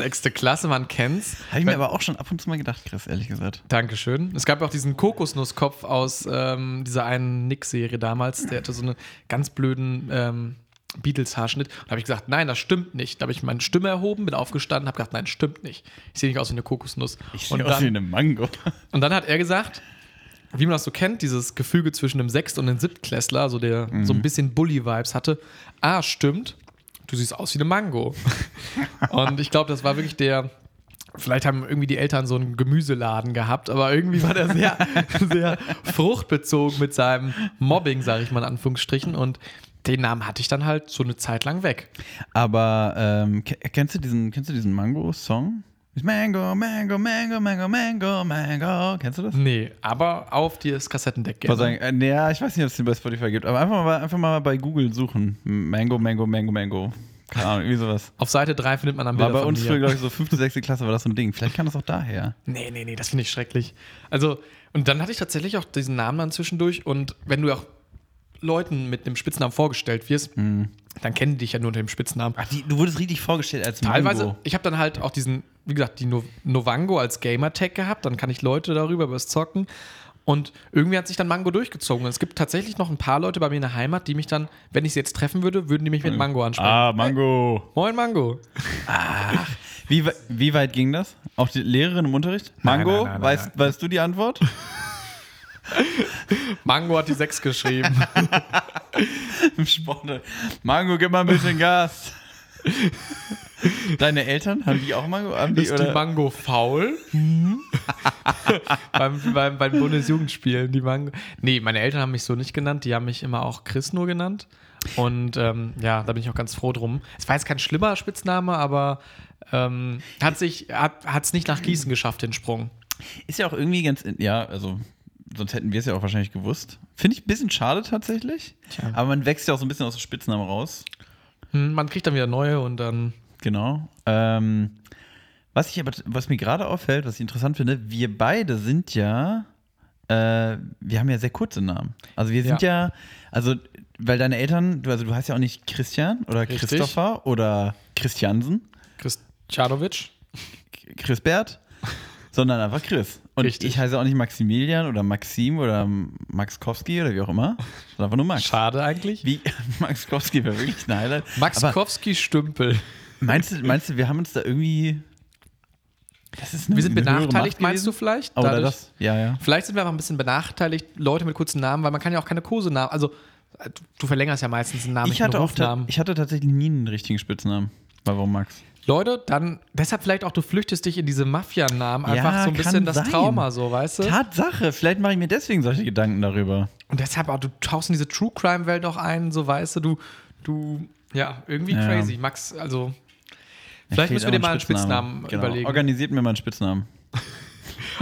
Sechste Klasse, man kennt's. Habe ich mir aber auch schon ab und zu mal gedacht, Chris, ehrlich gesagt. Dankeschön. Es gab ja auch diesen Kokosnusskopf aus ähm, dieser einen Nick-Serie damals. Der hatte so einen ganz blöden ähm, Beatles-Haarschnitt. Und da habe ich gesagt, nein, das stimmt nicht. Da habe ich meine Stimme erhoben, bin aufgestanden, habe gesagt, nein, stimmt nicht. Ich sehe nicht aus wie eine Kokosnuss. Ich und, sehe aus wie dann, eine Mango. *laughs* und dann hat er gesagt, wie man das so kennt, dieses Gefüge zwischen dem Sechst- und dem Siebtklässler, also der so ein bisschen Bully-Vibes hatte. Ah, stimmt, du siehst aus wie eine Mango. *laughs* und ich glaube, das war wirklich der vielleicht haben irgendwie die Eltern so einen Gemüseladen gehabt, aber irgendwie war der sehr, *laughs* sehr fruchtbezogen mit seinem Mobbing, sage ich mal in Anführungsstrichen. Und den Namen hatte ich dann halt so eine Zeit lang weg. Aber ähm, ke- kennst du diesen, kennst du diesen Mango-Song? Mango, Mango, Mango, Mango, Mango, Mango. Kennst du das? Nee, aber auf das Kassettendeck gerne. sagen, äh, nee, ja, ich weiß nicht, ob es den bei Spotify gibt, aber einfach mal, einfach mal bei Google suchen. Mango, Mango, Mango, Mango. Keine Ahnung, irgendwie sowas. Auf Seite 3 findet man dann War Bilder bei von uns früher, glaube ich, so fünfte, sechste Klasse war das so ein Ding. Vielleicht kam das auch daher. Nee, nee, nee, das finde ich schrecklich. Also, und dann hatte ich tatsächlich auch diesen Namen dann zwischendurch. Und wenn du auch Leuten mit einem Spitznamen vorgestellt wirst, dann kennen die dich ja nur unter dem Spitznamen. Ach, die, du wurdest richtig vorgestellt als Teilweise, Mango. ich habe dann halt auch diesen, wie gesagt, die no Novango als Gamertag gehabt. Dann kann ich Leute darüber über das Zocken. Und irgendwie hat sich dann Mango durchgezogen. Und es gibt tatsächlich noch ein paar Leute bei mir in der Heimat, die mich dann, wenn ich sie jetzt treffen würde, würden die mich mit Mango ansprechen. Ah, Mango. Moin Mango. Wie, we- wie weit ging das? Auch die Lehrerin im Unterricht? Mango, nein, nein, nein, weißt, nein. weißt du die Antwort? *laughs* Mango hat die 6 geschrieben. *laughs* Im Sport. Mango, gib mal ein bisschen Gas. Deine Eltern, haben die auch Mango? Haben die, Ist die oder? Mango faul? beim, beim, beim Bundesjugendspielen, die Mango. Nee, meine Eltern haben mich so nicht genannt, die haben mich immer auch Chris nur genannt. Und ähm, ja, da bin ich auch ganz froh drum. Es war jetzt kein schlimmer Spitzname, aber ähm, hat sich, hat es nicht nach Gießen geschafft, den Sprung. Ist ja auch irgendwie ganz, ja, also sonst hätten wir es ja auch wahrscheinlich gewusst. Finde ich ein bisschen schade tatsächlich. Tja. Aber man wächst ja auch so ein bisschen aus dem Spitznamen raus. Hm, man kriegt dann wieder neue und dann. Genau. Ähm, was ich aber, was mir gerade auffällt, was ich interessant finde, wir beide sind ja, äh, wir haben ja sehr kurze Namen. Also wir sind ja, also, weil deine Eltern, du, also du heißt ja auch nicht Christian oder Richtig. Christopher oder Christiansen, Christianovic? Chrisbert, sondern einfach Chris. Und Richtig. ich heiße auch nicht Maximilian oder Maxim oder Max Kowski oder wie auch immer, sondern einfach nur Max. Schade eigentlich. Wie, *laughs* Max Kowski wäre wirklich ein Highlight. Max Aber Kowski Stümpel. meinst du, meinst du, wir haben uns da irgendwie. Das ist eine, Wir sind benachteiligt, meinst du vielleicht? Oder Dadurch- das? Ja, ja. Vielleicht sind wir einfach ein bisschen benachteiligt, Leute mit kurzen Namen, weil man kann ja auch keine Kosenamen. Also, äh, du, du verlängerst ja meistens einen Namen, Ich hatte, auch Rufnamen. ich hatte tatsächlich nie einen richtigen Spitznamen. Warum Max? Leute, dann, deshalb vielleicht auch, du flüchtest dich in diese Mafia-Namen. Ja, Einfach so ein bisschen das sein. Trauma, so, weißt du? Tatsache, vielleicht mache ich mir deswegen solche Gedanken darüber. Und deshalb auch, du tauchst in diese True Crime-Welt auch ein, so, weißt du, du, du, ja, irgendwie Ja. crazy. Max, also, vielleicht müssen wir dir mal einen Spitznamen Genau. überlegen. Organisiert mir mal einen Spitznamen. *laughs*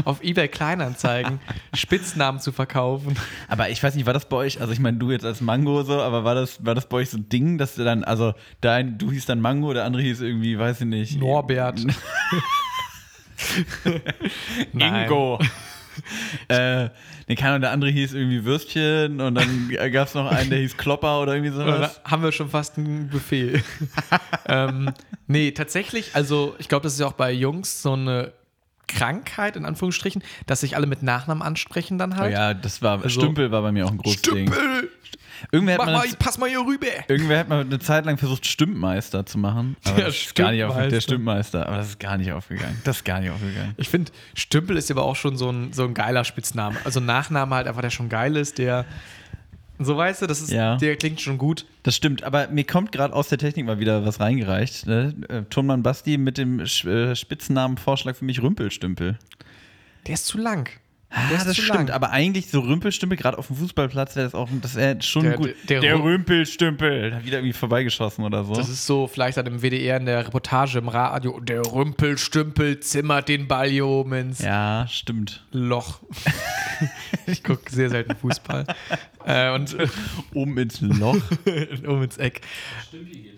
Auf Ebay Kleinanzeigen Spitznamen zu verkaufen. Aber ich weiß nicht, war das bei euch, also ich meine, du jetzt als Mango so, aber war das, war das bei euch so ein Ding, dass du dann, also dein, du hieß dann Mango, der andere hieß irgendwie, weiß ich nicht. Norbert. *laughs* Ingo. *laughs* äh, nee, keine Ahnung, der andere hieß irgendwie Würstchen und dann gab es noch einen, der hieß Klopper oder irgendwie Oder sowas. haben wir schon fast ein Buffet. *laughs* ähm, nee, tatsächlich, also ich glaube, das ist ja auch bei Jungs so eine Krankheit, in Anführungsstrichen, dass sich alle mit Nachnamen ansprechen dann Oh halt. ja, das war, Also- Stümpel war bei mir auch ein großes Ding. Stümpel! Irgendwer hat, Mach mal mal, eine, pass mal hier rüber! irgendwer hat mal eine Zeit lang versucht, Stümpmeister zu machen. Der auf, der Stümpmeister. Stümpmeister. Aber das ist gar nicht aufgegangen. Das ist gar nicht aufgegangen. Ich finde, Stümpel ist aber auch schon so ein, so ein geiler Spitzname. Also Nachname halt einfach, der schon geil ist, der. So weißt du, das ist, Ja. der klingt schon gut. Das stimmt, aber mir kommt gerade aus der Technik mal wieder was reingereicht. Ne? Äh, Tonmann Basti mit dem äh, Spitznamenvorschlag für mich Rümpelstümpel. Der ist zu lang. Ah, Der das stimmt, lang. aber eigentlich so Rümpelstümpel, gerade auf dem Fußballplatz, wäre das auch, das wäre schon Der- gut. der- der Ru- Rümpelstümpel, da wieder irgendwie vorbeigeschossen oder so. Das ist so vielleicht dann im WDR in der Reportage im Radio. Der Rümpelstümpel zimmert den Ball hier oben ins ja, stimmt. Loch. *laughs* ich gucke sehr selten Fußball. äh, und Oben *laughs* ins Loch. *laughs* um ins Eck. Stümpi geht.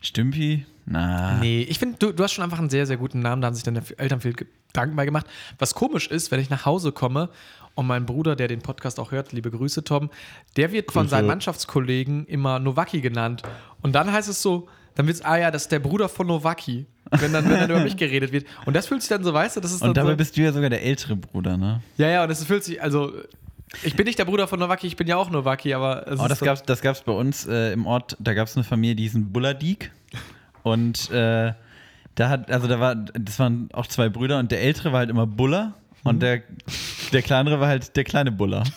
Stümpi? Na. Nee, ich finde, du, du hast schon einfach einen sehr, sehr guten Namen. Da haben sich deine Eltern viel Gedanken bei gemacht. Was komisch ist, wenn ich nach Hause komme und mein Bruder, der den Podcast auch hört, liebe Grüße, Tom, der wird von Grüße. seinen Mannschaftskollegen immer Nowaki genannt. Und dann heißt es so, dann wird es, ah ja, das ist der Bruder von Nowaki. Wenn dann, wenn dann über mich geredet wird. Und das fühlt sich dann so, weißt du, das ist Und dabei so, bist du ja sogar der ältere Bruder, ne? Ja, ja, und es fühlt sich, also, ich bin nicht der Bruder von Nowaki, ich bin ja auch Nowaki, aber es Oh, ist das so, gab's, das gab's bei uns äh, im Ort, da gab es eine Familie, die hießen Bulladik. Und äh, da hat, also da war, das waren auch zwei Brüder und der ältere war halt immer Buller und der, der kleinere war halt der kleine Buller. *laughs*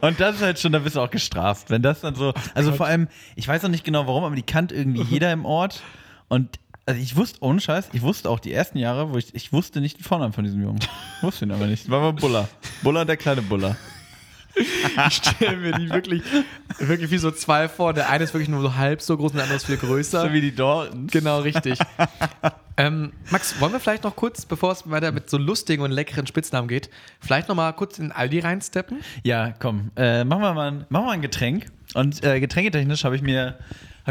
Und das ist halt schon, da bist du auch gestraft. Wenn das dann so, also vor allem, ich weiß noch nicht genau warum, aber die kannte irgendwie jeder im Ort. Und also ich wusste, ohne Scheiß, ich wusste auch die ersten Jahre, wo ich, ich wusste nicht den Vornamen von diesem Jungen. Ich wusste ihn aber nicht. War mal Buller. Buller, der kleine Buller. Ich stelle mir die wirklich, wirklich wie so zwei vor. Der eine ist wirklich nur so halb so groß und der andere ist viel größer. So wie die Daltons. Genau, richtig. ähm, Max, wollen wir vielleicht noch kurz, bevor es weiter mit so lustigen und leckeren Spitznamen geht, vielleicht noch mal kurz in Aldi reinsteppen? Ja, komm, äh, machen, wir mal ein, machen wir mal ein Getränk. Und äh, getränketechnisch habe ich mir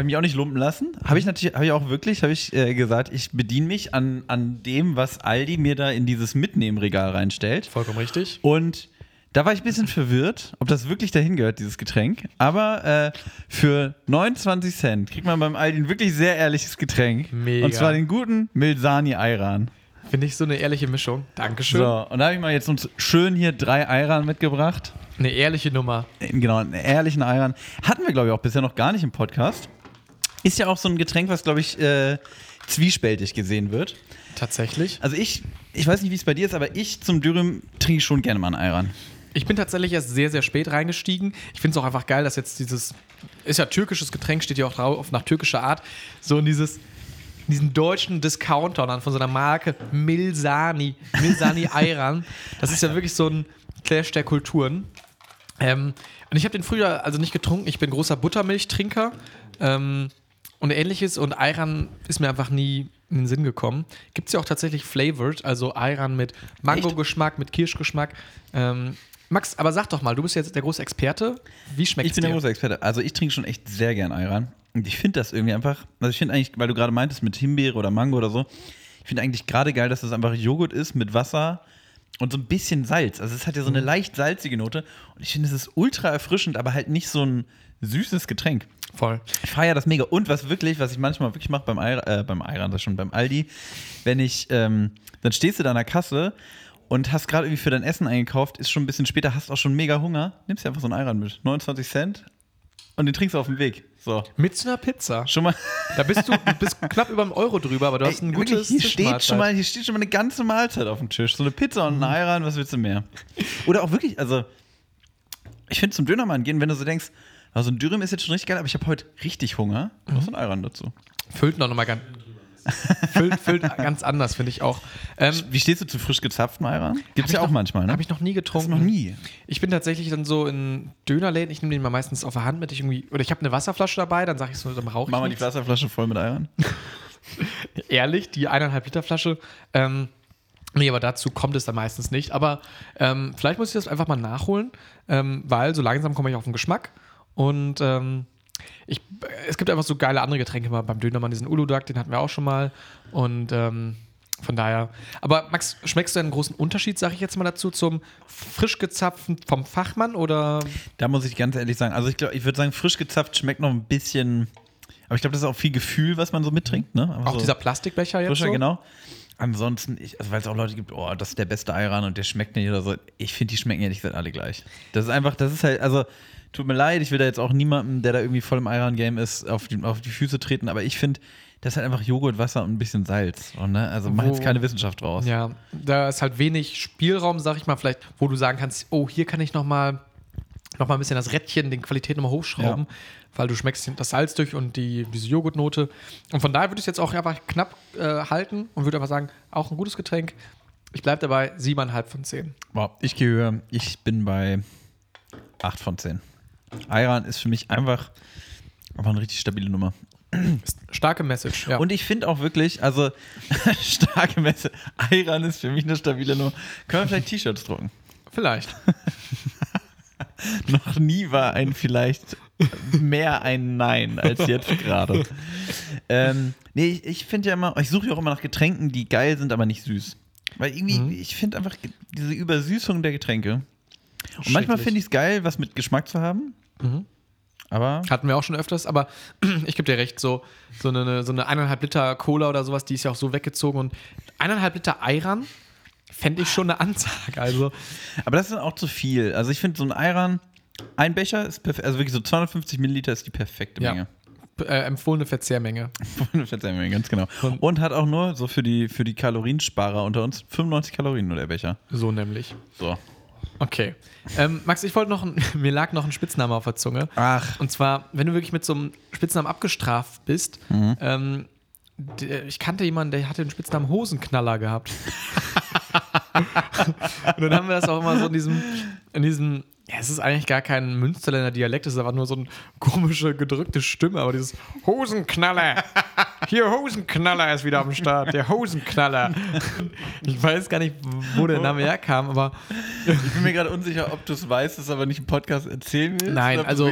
habe mich auch nicht lumpen lassen. Habe ich natürlich, habe ich auch wirklich, habe ich äh, gesagt, ich bediene mich an, an dem, was Aldi mir da in dieses Mitnehmregal reinstellt. Vollkommen richtig. Und da war ich ein bisschen verwirrt, ob das wirklich dahin gehört, dieses Getränk. Aber äh, für 29 Cent kriegt man beim Aldi ein wirklich sehr ehrliches Getränk. Mega. Und zwar den guten Milsani Ayran. Finde ich so eine ehrliche Mischung. Dankeschön. So, und da habe ich mal jetzt uns schön hier drei Ayran mitgebracht. Eine ehrliche Nummer. Genau, einen ehrlichen Ayran. Hatten wir, glaube ich, auch bisher noch gar nicht im Podcast. Ist ja auch so ein Getränk, was, glaube ich, äh, zwiespältig gesehen wird. Tatsächlich. Also ich, ich weiß nicht, wie es bei dir ist, aber ich zum Dürüm trinke schon gerne mal einen Ayran. Ich bin tatsächlich erst sehr, sehr spät reingestiegen. Ich finde es auch einfach geil, dass jetzt dieses, ist ja türkisches Getränk, steht ja auch drauf, nach türkischer Art, so in dieses, diesen deutschen Discounter dann von so einer Marke Milsani, Milsani *laughs* Ayran. Das ist ja wirklich so ein Clash der Kulturen. Ähm, und ich habe den früher also nicht getrunken. Ich bin großer Buttermilchtrinker ähm, und ähnliches. Und Ayran ist mir einfach nie in den Sinn gekommen. Gibt es ja auch tatsächlich flavored, also Ayran mit Mango-Geschmack, mit Kirschgeschmack. Ähm, Max, aber sag doch mal, du bist jetzt der große Experte. Wie schmeckt Ich es bin der dir? große Experte. Also ich trinke schon echt sehr gern Ayran. Und ich finde das irgendwie einfach, also ich finde eigentlich, weil du gerade meintest mit Himbeere oder Mango oder so, ich finde eigentlich gerade geil, dass das einfach Joghurt ist mit Wasser und so ein bisschen Salz. Also es hat ja so eine leicht salzige Note. Und ich finde, es ist ultra erfrischend, aber halt nicht so ein süßes Getränk. Voll. Ich feiere das mega. Und was wirklich, was ich manchmal wirklich mache beim äh, beim Ayran, das schon beim Aldi, wenn ich, ähm, dann stehst du da an der Kasse und hast gerade irgendwie für dein Essen eingekauft, ist schon ein bisschen später, hast auch schon mega Hunger, nimmst dir einfach so einen Ayran mit. 29 Cent und den trinkst du auf dem Weg. So. Mit so einer Pizza. Schon mal. Da bist du bist knapp über einen Euro drüber, aber du hast ein Ey, gutes hier steht, schon mal, hier steht schon mal eine ganze Mahlzeit auf dem Tisch. So eine Pizza und ein Ayran, was willst du mehr? *laughs* Oder auch wirklich, also, ich finde zum Dönermann gehen, wenn du so denkst, also ein Dürüm ist jetzt schon richtig geil, aber ich habe heute richtig Hunger, noch so ein Ayran dazu. Füllt noch mal ganz. füllt, füllt ganz anders, finde ich auch. Ähm, Wie stehst du zu frisch gezapftem Ayran? Gibt es ja auch manchmal, ne? Habe ich noch nie getrunken. noch nie. Ich bin tatsächlich dann so in Dönerläden, ich nehme den mal meistens auf der Hand mit. Ich irgendwie, oder ich habe eine Wasserflasche dabei, dann sage ich so, dann rauche ich Mach mal die. Wasserflasche voll mit Ayran. *laughs* Ehrlich, die eineinhalb Liter Flasche. Ähm, nee, aber dazu kommt es dann meistens nicht. Aber ähm, vielleicht muss ich das einfach mal nachholen, ähm, weil so langsam komme ich auf den Geschmack. Und ähm, ich, es gibt einfach so geile andere Getränke mal beim Dönermann, diesen Uludag, den hatten wir auch schon mal. Und ähm, von daher. Aber Max, schmeckst du einen großen Unterschied, sage ich jetzt mal dazu, zum frisch gezapften vom Fachmann oder Da muss ich ganz ehrlich sagen, also ich glaube, ich würde sagen, frisch gezapft schmeckt noch ein bisschen, aber ich glaube, das ist auch viel Gefühl, was man so mittrinkt, ne? Aber auch so dieser Plastikbecher jetzt? frischer, so? genau. Ansonsten, ich, also weil es auch Leute gibt, oh, das ist der beste Ayran und der schmeckt nicht oder so. Ich finde, die schmecken ehrlich gesagt alle gleich. Das ist einfach, das ist halt, also tut mir leid, ich will da jetzt auch niemandem, der da irgendwie voll im Ayran-Game ist, auf die, auf die Füße treten, aber ich finde, das ist halt einfach Joghurt, Wasser und ein bisschen Salz. Und, ne? Also mach jetzt keine Wissenschaft draus. Ja, da ist halt wenig Spielraum, sag ich mal, vielleicht, wo du sagen kannst, oh, hier kann ich noch mal, noch mal ein bisschen das Rädchen, den Qualität noch mal hochschrauben, weil du schmeckst das Salz durch und die, diese Joghurtnote. Und von daher würde ich es jetzt auch einfach knapp äh, halten und würde einfach sagen, auch ein gutes Getränk. Ich bleibe dabei, siebeneinhalb von zehn. Boah, ich gehe. Ich bin bei 8 von 10. Ayran ist für mich einfach, einfach eine richtig stabile Nummer. Starke Message, ja. Und ich finde auch wirklich, also *laughs* starke Messe, Ayran ist für mich eine stabile Nummer. Können wir vielleicht T-Shirts drucken? vielleicht. *laughs* Noch nie war ein vielleicht mehr ein Nein als jetzt gerade. ähm, nee, ich, ich finde ja immer, ich suche ja auch immer nach Getränken, die geil sind, aber nicht süß. Weil irgendwie, Mhm. ich finde einfach diese Übersüßung der Getränke. Und manchmal finde ich es geil, was mit Geschmack zu haben. Mhm. Aber Hatten wir auch schon öfters, aber *clears throat* ich gebe dir recht, so, so, eine, so eine eineinhalb Liter Cola oder sowas, die ist ja auch so weggezogen und eineinhalb Liter Ayran fände ich schon eine Ansage. Also, Aber das ist dann auch zu viel. Also ich finde so ein Ayran, ein Becher ist perfekt, also wirklich so 250 Milliliter ist die perfekte Ja. Menge. äh, empfohlene Verzehrmenge. *laughs* Eine Verzeihmenge, ganz genau. Und hat auch nur so für die, für die Kaloriensparer unter uns 95 Kalorien nur der Becher. So nämlich. So. Okay. Ähm, Max, ich wollte noch, ein, *laughs* mir lag noch ein Spitzname auf der Zunge. Ach. Und zwar, wenn du wirklich mit so einem Spitznamen abgestraft bist, Mhm. ähm, ich kannte jemanden, der hatte den Spitznamen Hosenknaller gehabt. *laughs* *laughs* und dann haben wir das auch immer so in diesem, in diesem, ja, es ist eigentlich gar kein Münsterländer Dialekt, es ist einfach nur so eine komische, gedrückte Stimme, aber dieses Hosenknaller. Hier, Hosenknaller ist wieder am Start, der Hosenknaller. Ich weiß gar nicht, wo der Name herkam, aber Ich bin mir gerade unsicher, ob du es weißt, es aber nicht im Podcast erzählen willst. Nein, oder ob also-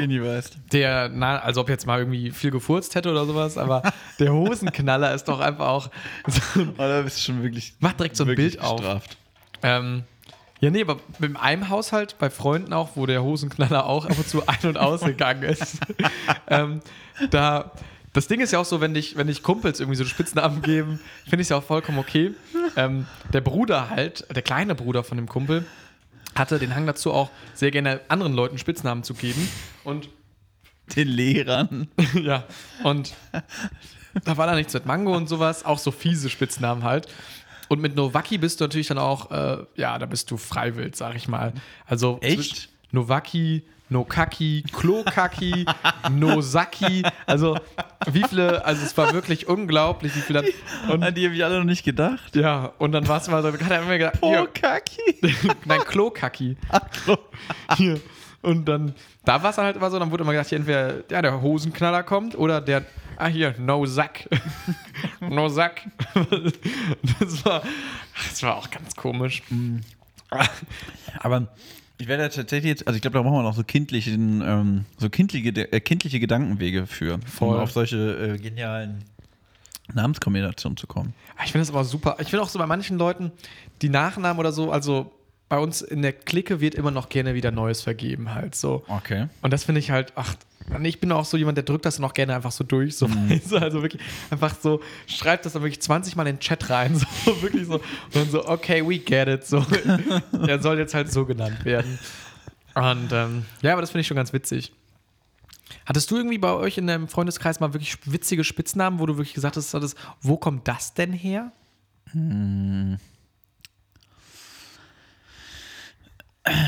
der, na, als ob jetzt mal irgendwie viel gefurzt hätte oder sowas, aber der Hosenknaller ist doch einfach auch so Oh, da bist du schon wirklich. Mach direkt so ein Bild auf. gestraft. Ähm, ja, nee, aber mit einem Haushalt, bei Freunden auch, wo der Hosenknaller auch ab und zu ein- und ausgegangen ist. *laughs* ähm, da, das Ding ist ja auch so, wenn dich, wenn dich Kumpels irgendwie so Spitznamen geben, finde ich es ja auch vollkommen okay. Ähm, der Bruder halt, der kleine Bruder von dem Kumpel, hatte den Hang dazu auch sehr gerne anderen Leuten Spitznamen zu geben. Und Den Lehrern. *laughs* ja, und da war da nichts mit Mango und sowas, auch so fiese Spitznamen halt. Und mit Novaki bist du natürlich dann auch, äh, ja, da bist du freiwillig, sag ich mal. Also Echt? Novaki, Nokaki, Klokaki, Nosaki, also wie viele, also es war wirklich unglaublich, wie viele. Und, An die habe ich alle noch nicht gedacht. ja, und dann war es mal so, hat er immer gedacht, hier, Kaki. *laughs* Nein, Klokaki. Hier. Und dann, da war es halt immer so, dann wurde immer gedacht, hier entweder ja, der Hosenknaller kommt oder der, ah hier, no Sack. *laughs* no Sack. das, war, das war auch ganz komisch. Aber ich werde tatsächlich jetzt, also ich glaube, da brauchen wir noch so kindlichen, ähm, so kindliche, äh, kindliche Gedankenwege für, Voll. um auf solche äh, genialen Namenskombinationen zu kommen. Ich finde das aber super. Ich finde auch so bei manchen Leuten, die Nachnamen oder so, also bei uns in der Clique wird immer noch gerne wieder Neues vergeben halt so. Okay. Und das finde ich halt, ach, ich bin auch so jemand, der drückt das dann auch gerne einfach so durch. So, du, also wirklich einfach so, schreibt das dann wirklich 20 Mal in den Chat rein. *laughs* So wirklich so. Und dann so, okay, we get it. So, *laughs* der soll jetzt halt so genannt werden. Und ähm, ja, aber das finde ich schon ganz witzig. Hattest du irgendwie bei euch in deinem Freundeskreis mal wirklich witzige Spitznamen, wo du wirklich gesagt hast, wo kommt das denn her?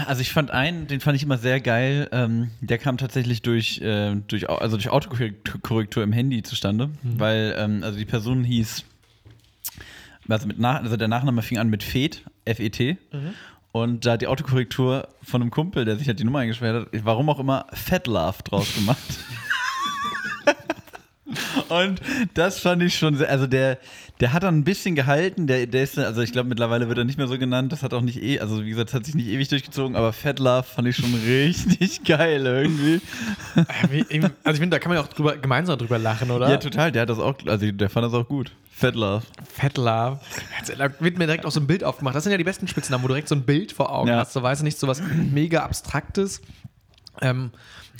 Also ich fand einen, den fand ich immer sehr geil. Ähm, der kam tatsächlich durch, äh, durch, also durch Autokorrektur im Handy zustande, weil ähm, also die Person hieß, also, mit nach, also der Nachname fing an mit Fed, F-E-T. Und da hat die Autokorrektur von einem Kumpel, der sich halt die Nummer eingesperrt hat, warum auch immer, Fat Love draus gemacht. *laughs* Und das fand ich schon sehr, also der, der hat dann ein bisschen gehalten, der, der ist, also ich glaube mittlerweile wird er nicht mehr so genannt, das hat auch nicht eh, also wie gesagt, das hat sich nicht ewig durchgezogen, aber Fat Love fand ich schon *laughs* richtig geil irgendwie. Also ich finde, da kann man ja auch drüber, gemeinsam drüber lachen, oder? Ja, total, der hat das auch, also der fand das auch gut. Fat Love. Fat Love. Jetzt, Da wird mir direkt auch so ein Bild aufgemacht. Das sind ja die besten Spitznamen, wo du direkt so ein Bild vor Augen Ja. hast. So weißt du nicht, so was mega Abstraktes. Ähm,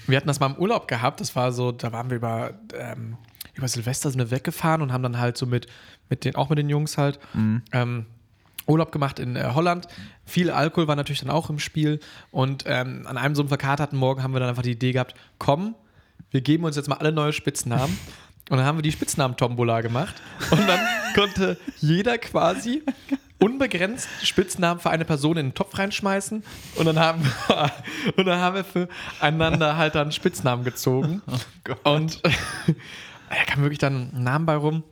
wir hatten das mal im Urlaub gehabt. Das war so, da waren wir über, ähm, über Silvester sind wir weggefahren und haben dann halt so mit, mit den, auch mit den Jungs halt, ähm, Urlaub gemacht in äh, Holland. Viel Alkohol war natürlich dann auch im Spiel. Und ähm, an einem so einem verkaterten Morgen haben wir dann einfach die Idee gehabt, komm, wir geben uns jetzt mal alle neue Spitznamen. *laughs* Und dann haben wir die Spitznamen-Tombola gemacht. Und dann konnte jeder quasi unbegrenzt Spitznamen für eine Person in den Topf reinschmeißen. Und dann haben wir, *laughs* und dann haben wir füreinander halt dann Spitznamen gezogen. Und da kam wirklich dann ein Name bei rum.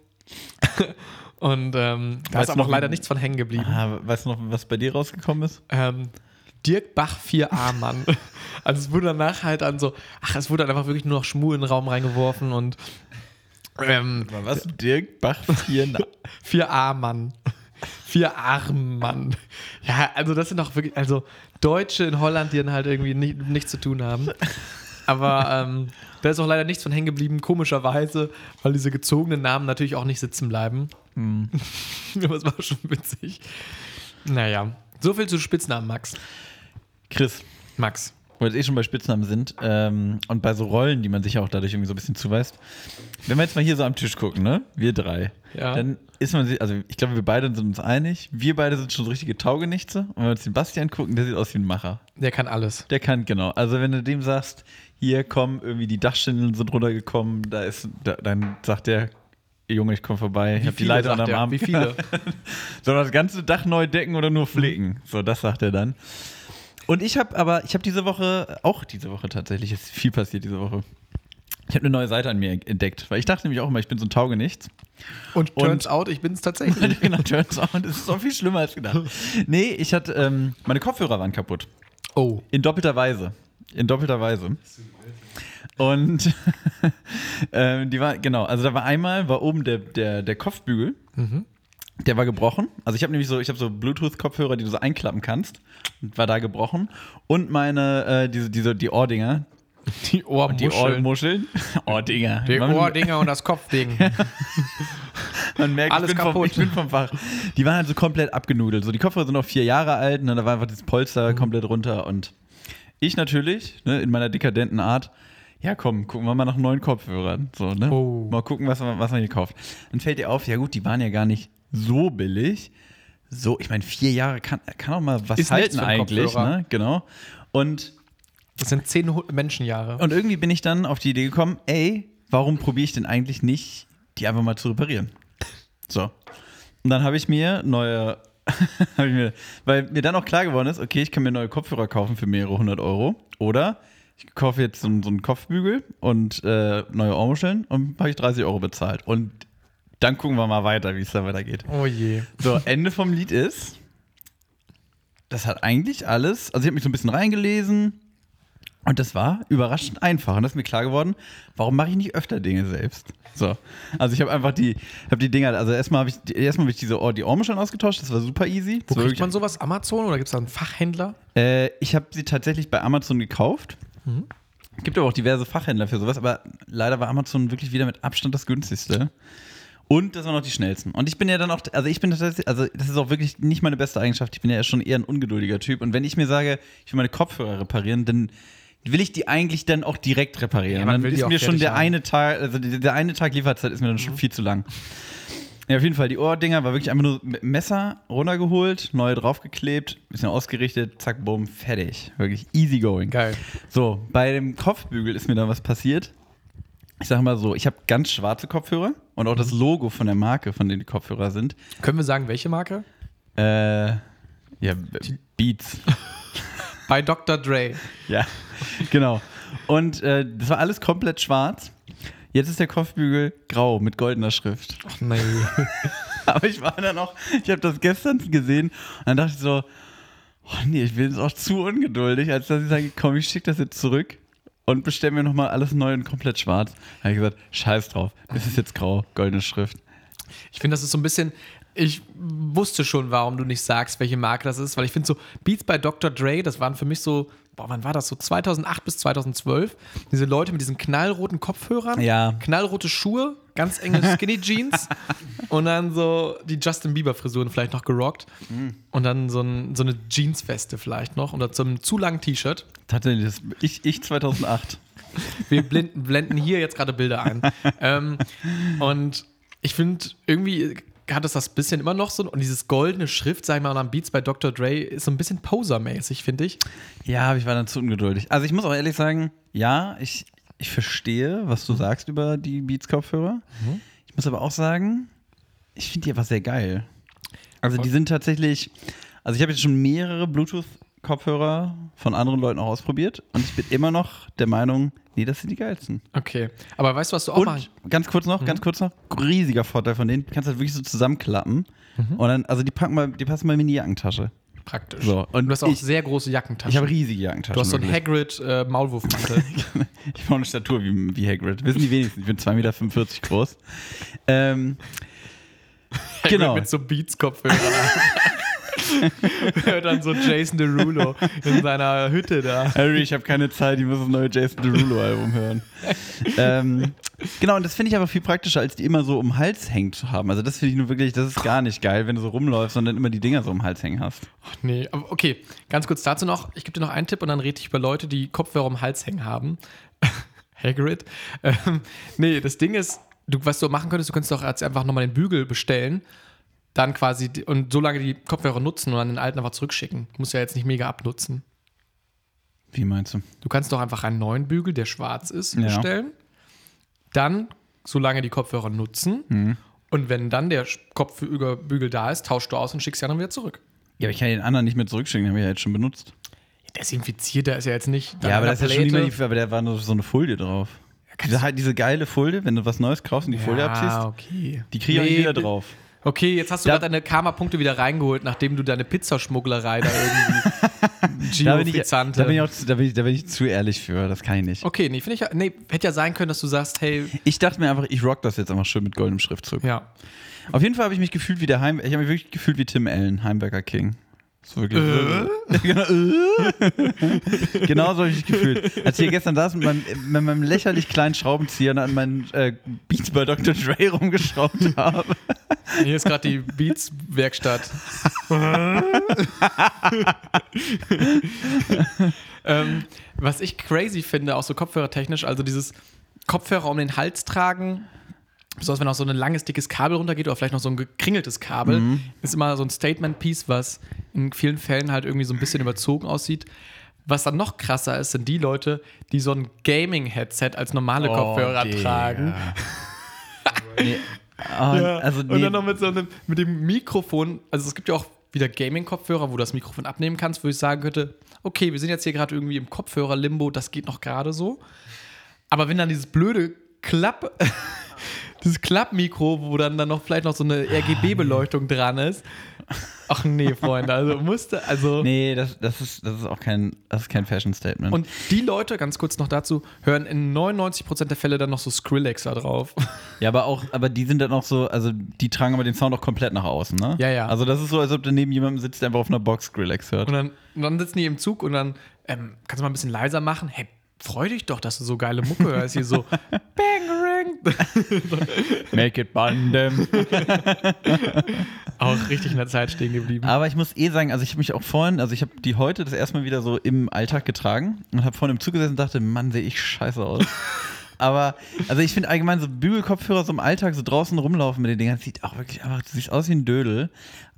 *laughs* Und ähm, da Weißt ist aber auch noch, leider nichts von hängen geblieben. Ah, weißt du noch, was bei dir rausgekommen ist? Ähm, Dirk Bach 4a Mann. *laughs* Also es wurde danach halt dann so, ach, es wurde dann einfach wirklich nur noch Schmuh in den Raum reingeworfen und ähm, Was? Dirk Bach 4 4a *laughs* Mann. 4 Mann. Ja, also das sind doch wirklich, also Deutsche in Holland, die dann halt irgendwie ni nichts zu tun haben. Aber ähm, da ist auch leider nichts von hängen geblieben, komischerweise, weil diese gezogenen Namen natürlich auch nicht sitzen bleiben. *laughs* Aber es war schon witzig. Naja, so viel zu Spitznamen, Max. Chris, Max. wo wir jetzt eh schon bei Spitznamen sind ähm, und bei so Rollen, die man sich ja auch dadurch irgendwie so ein bisschen zuweist. Wenn wir jetzt mal hier so am Tisch gucken, ne? Wir drei. Ja. Dann ist man sich, also ich glaube, wir beide sind uns einig. Wir beide sind schon so richtige Taugenichtse. Und wenn wir uns den Bastian gucken, der sieht aus wie ein Macher. Der kann alles. Der kann, genau. Also wenn du dem sagst, hier komm, irgendwie die Dachschindeln sind runtergekommen, da ist, da, dann sagt der, Junge, ich komme vorbei, ich habe die Leiter unterm er? Arm. Wie viele? *laughs* Soll das ganze Dach neu decken oder nur pflegen? So, das sagt er dann. Und ich habe aber, ich habe diese Woche, auch diese Woche tatsächlich, ist viel passiert diese Woche. Ich habe eine neue Seite an mir entdeckt, weil ich dachte nämlich auch immer, ich bin so ein Taugenichts. Und Und- turns out, ich bin es tatsächlich. *laughs* genau, turns out, das ist so viel schlimmer als gedacht. *laughs* Nee, ich hatte, ähm, meine Kopfhörer waren kaputt. Oh. In doppelter Weise. In doppelter Weise. Und *laughs* ähm, die war, genau, also da war einmal, war oben der, der, der Kopfbügel, der war gebrochen. Also ich habe nämlich so, ich habe so Bluetooth-Kopfhörer, die du so einklappen kannst. Und war da gebrochen. Und meine, äh, diese, diese, die Ohrdinger. Die Ohrmuscheln. Die Ohrmuscheln. *laughs* Ohrdinger. Die Ohrdinger und das Kopfding. *laughs* Man merkt, Alles ich, bin vom, kaputt. ich bin vom Fach. Die waren halt so komplett abgenudelt. So, die Kopfhörer sind noch vier Jahre alt und da war einfach das Mhm. Polster komplett runter. Und ich natürlich, ne, in meiner dekadenten Art, ja komm, gucken wir mal nach neuen Kopfhörern. So, ne? Oh. Mal gucken, was man, was man hier kauft. Dann fällt dir auf, ja gut, die waren ja gar nicht so billig. So, ich meine, vier Jahre kann, kann auch mal was Ist halten eigentlich. Ne? Genau. Und Das sind zehn Menschenjahre. und irgendwie bin ich dann auf die Idee gekommen, ey, warum probiere ich denn eigentlich nicht, die einfach mal zu reparieren? So. Und dann habe ich mir neue, *laughs* mir, weil mir dann auch klar geworden ist, okay, ich kann mir neue Kopfhörer kaufen für mehrere hundert Euro. Oder ich kaufe jetzt so, einen- so einen Kopfbügel und äh, neue Ohrmuscheln und habe ich 30 Euro bezahlt. Und dann gucken wir mal weiter, wie es da weitergeht. Oh je. So, Ende vom Lied ist, das hat eigentlich alles, also ich habe mich so ein bisschen reingelesen und das war überraschend einfach. Und das ist mir klar geworden, warum mache ich nicht öfter Dinge selbst? So, also ich habe einfach die, habe die Dinger, also erstmal habe ich, erstmal habe ich diese Ohr, die Ohrmuscheln ausgetauscht, das war super easy. Wo kriegt man sowas? Amazon oder gibt es da einen Fachhändler? Äh, ich habe sie tatsächlich bei Amazon gekauft. Gibt aber auch diverse Fachhändler für sowas, aber leider war Amazon wirklich wieder mit Abstand das günstigste. Und das waren auch die schnellsten. Und ich bin ja dann auch, also ich bin tatsächlich, also das ist auch wirklich nicht meine beste Eigenschaft. Ich bin ja schon eher ein ungeduldiger Typ. Und wenn ich mir sage, ich will meine Kopfhörer reparieren, dann will ich die eigentlich dann auch direkt reparieren. Ja, dann ist mir schon der haben. eine Tag, also der eine Tag Lieferzeit ist mir dann schon viel zu lang. Ja, auf jeden Fall, die Ohrdinger war wirklich einfach nur mit Messer runtergeholt, neue draufgeklebt, bisschen ausgerichtet, zack, bumm, fertig. Wirklich easy going. Geil. So, bei dem Kopfbügel ist mir dann was passiert. Ich sag mal so, ich habe ganz schwarze Kopfhörer und auch das Logo von der Marke, von denen die Kopfhörer sind. Können wir sagen, welche Marke? Äh, ja, Beats. *laughs* Bei Dr. Dre. Ja, *laughs* genau. Und äh, das war alles komplett schwarz. Jetzt ist der Kopfbügel grau mit goldener Schrift. Ach nee. *laughs* Aber ich war dann auch, ich habe das gestern gesehen und dann dachte ich so, oh nee, ich bin jetzt auch zu ungeduldig, als dass ich sage, komm, ich schicke das jetzt zurück und bestelle mir nochmal alles neu und komplett schwarz. Da habe ich gesagt, scheiß drauf, das ist jetzt grau, goldene Schrift. Ich finde, das ist so ein bisschen. Ich wusste schon, warum du nicht sagst, welche Marke das ist, weil ich finde so Beats bei Dr. Dre, das waren für mich so, boah, wann war das? So 2008 bis 2012. Diese Leute mit diesen knallroten Kopfhörern, Ja. knallrote Schuhe, ganz enge *laughs* Skinny Jeans und dann so die Justin Bieber Frisuren vielleicht noch gerockt und dann so, ein, so eine Jeansweste vielleicht noch oder so einem zu langen T-Shirt. Tatsächlich, das, ich, ich 2008. Wir blenden, blenden hier jetzt gerade Bilder ein. *laughs* ähm, und ich finde, irgendwie hat es das bisschen immer noch so. Und dieses goldene Schrift, sag ich mal, am Beats bei Dr. Dre ist so ein bisschen Poser-mäßig, finde ich. Ja, aber ich war dann zu ungeduldig. Also ich muss auch ehrlich sagen, ja, ich, ich verstehe, was du sagst über die Beats-Kopfhörer. Ich muss aber auch sagen, ich finde die einfach sehr geil. Also die sind tatsächlich, also ich habe jetzt schon mehrere Bluetooth-Kopfhörer von anderen Leuten auch ausprobiert und ich bin immer noch der Meinung, nee, das sind die geilsten. Okay. Aber weißt du, was du auch machen Und ganz kurz noch, ganz kurz noch, riesiger Vorteil von denen, du kannst halt wirklich so zusammenklappen und dann, also die packen mal, die passen mal in die Jackentasche. Praktisch. So, und du hast auch ich- sehr große Jackentaschen. Ich habe riesige Jackentaschen. du hast so einen. Hagrid-Maulwurfmantel. *laughs* Ich habe auch eine Statur wie, wie Hagrid. Wissen die wenigsten. Ich bin 2,45 Meter groß. Ähm, genau. Mit so Beats-Kopfhörern. *laughs* *laughs* Hört dann so Jason Derulo in seiner Hütte da. Harry, ich habe keine Zeit, ich muss das neue Jason Derulo-Album hören. ähm, genau, und das finde ich aber viel praktischer, als die immer so um den Hals hängen zu haben. Also das finde ich nur wirklich, das ist gar nicht geil, wenn du so rumläufst und dann immer die Dinger so um den Hals hängen hast. Ach nee, aber okay, ganz kurz dazu noch. Ich gebe dir noch einen Tipp und dann rede ich über Leute, die Kopfhörer um den Hals hängen haben. *laughs* Hagrid. Ähm, nee, das Ding ist, du, was du machen könntest, du könntest doch einfach nochmal den Bügel bestellen, dann quasi und so lange die Kopfhörer nutzen und dann den alten einfach zurückschicken. Du musst ja jetzt nicht mega abnutzen. Wie meinst du? Du kannst doch einfach einen neuen Bügel, der schwarz ist, Ja. bestellen. Dann, solange die Kopfhörer nutzen. Und wenn dann der Kopfbügel da ist, tauschst du aus und schickst die anderen wieder zurück. Ja, aber ich kann den anderen nicht mehr zurückschicken, den habe ich ja jetzt schon benutzt. Desinfiziert, der ist ja jetzt nicht. Ja, aber, da das ist ja schon nicht mehr die, aber der war nur so eine Folie drauf. Ja, Diese, halt diese geile Folie, wenn du was Neues kaufst und die Folie abziehst, okay. die kriege ich auch nicht wieder drauf. Okay, jetzt hast du gerade deine Karma-Punkte wieder reingeholt, nachdem du deine Pizzaschmugglerei da irgendwie *laughs* Da bin, ich, da, bin ich auch, zu- da, bin ich, da bin ich zu ehrlich für, das kann ich nicht. Okay, nee, finde ich, nee, hätte ja sein können, dass du sagst, hey, Ich dachte mir einfach, ich rock das jetzt einfach schön mit goldenem Schriftzug. ja. Auf jeden Fall habe ich mich gefühlt wie der Heim, ich habe mich wirklich gefühlt wie Tim Allen, Heimwerker King. So wirklich. genau, äh. *laughs* genau so habe ich mich gefühlt. Als ich hier gestern saß mit meinem, mit meinem lächerlich kleinen Schraubenzieher und an meinen äh, Beats bei Dr. Dre rumgeschraubt habe. Hier ist gerade die Beats-Werkstatt. *laughs* ähm, was ich crazy finde, auch so kopfhörertechnisch, also dieses Kopfhörer um den Hals tragen, besonders wenn auch so ein langes, dickes Kabel runtergeht oder vielleicht noch so ein gekringeltes Kabel, ist immer so ein Statement-Piece, was in vielen Fällen halt irgendwie so ein bisschen überzogen aussieht. Was dann noch krasser ist, sind die Leute, die so ein Gaming-Headset als normale Kopfhörer Digga. tragen. *laughs* Nee. Oh, also, Und nee. dann noch mit so einem, mit dem Mikrofon, also es gibt ja auch wieder Gaming-Kopfhörer, wo du das Mikrofon abnehmen kannst, wo ich sagen könnte, okay, wir sind jetzt hier gerade irgendwie im Kopfhörer-Limbo, das geht noch gerade so. Aber wenn dann dieses blöde Klapp, *laughs* dieses Klappmikro, wo dann, dann noch vielleicht noch so eine RGB-Beleuchtung dran ist. Ach nee, Freunde, also musste, also. nee, das, das, ist, das ist auch kein, das ist kein Fashion-Statement. Und die Leute, ganz kurz noch dazu, hören in 99% der Fälle dann noch so Skrillex da drauf. Ja, aber auch, aber die sind dann auch so, also die tragen aber den Sound auch komplett nach außen, ne? Ja, ja. Also das ist so, als ob du neben jemandem sitzt, der einfach auf einer Box Skrillex hört. Und dann, und dann sitzen die im Zug und dann, ähm, kannst du mal ein bisschen leiser machen? Hey, freu dich doch, dass du so geile Mucke hörst. Hier so, *laughs* Bangerang. *laughs* Make it Bandem. *laughs* Auch richtig in der Zeit stehen geblieben. aber ich muss eh sagen, also ich habe mich auch vorhin, also ich habe die heute das erste Mal wieder so im Alltag getragen und habe vorhin im Zug gesessen und dachte, Mann, sehe ich scheiße aus. *laughs* Aber, also ich finde allgemein so Bügelkopfhörer so im Alltag so draußen rumlaufen mit den Dingern, das sieht auch wirklich einfach, du siehst aus wie ein Dödel.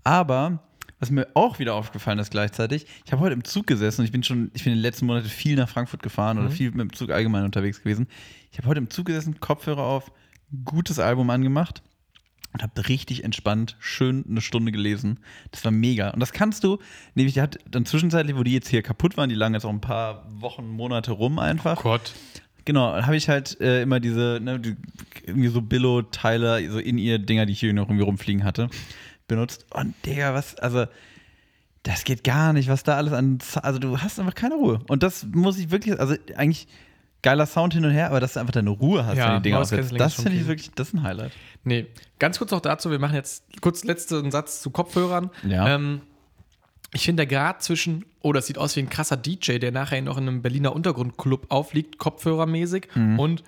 Aber, was mir auch wieder aufgefallen ist gleichzeitig, ich habe heute im Zug gesessen und ich bin schon, ich bin in den letzten Monaten viel nach Frankfurt gefahren oder viel mit dem Zug allgemein unterwegs gewesen. Ich habe heute im Zug gesessen, Kopfhörer auf, gutes Album angemacht und habe richtig entspannt schön eine Stunde gelesen. Das war mega. Und das kannst du, nämlich die hat dann zwischenzeitlich, wo die jetzt hier kaputt waren, die lagen jetzt auch ein paar Wochen, Monate rum einfach. Gott. Genau, habe ich halt äh, immer diese, ne, die, irgendwie so Billo-Teile, so in ihr Dinger, die ich hier noch irgendwie rumfliegen hatte, benutzt. Und Digga, was, also, das geht gar nicht, was da alles an, also du hast einfach keine Ruhe. Und das muss ich wirklich, also eigentlich geiler Sound hin und her, aber dass du einfach deine Ruhe hast, Ja, wenn die Dinger aufsetzt. Das finde ich wirklich, das ist ein Highlight. Nee, ganz kurz noch dazu, wir machen jetzt kurz letzten Satz zu Kopfhörern. Ja. Ähm, ich finde, der Grad zwischen, oh, das sieht aus wie ein krasser DJ, der nachher noch in einem Berliner Untergrundclub aufliegt, kopfhörermäßig, Mhm. und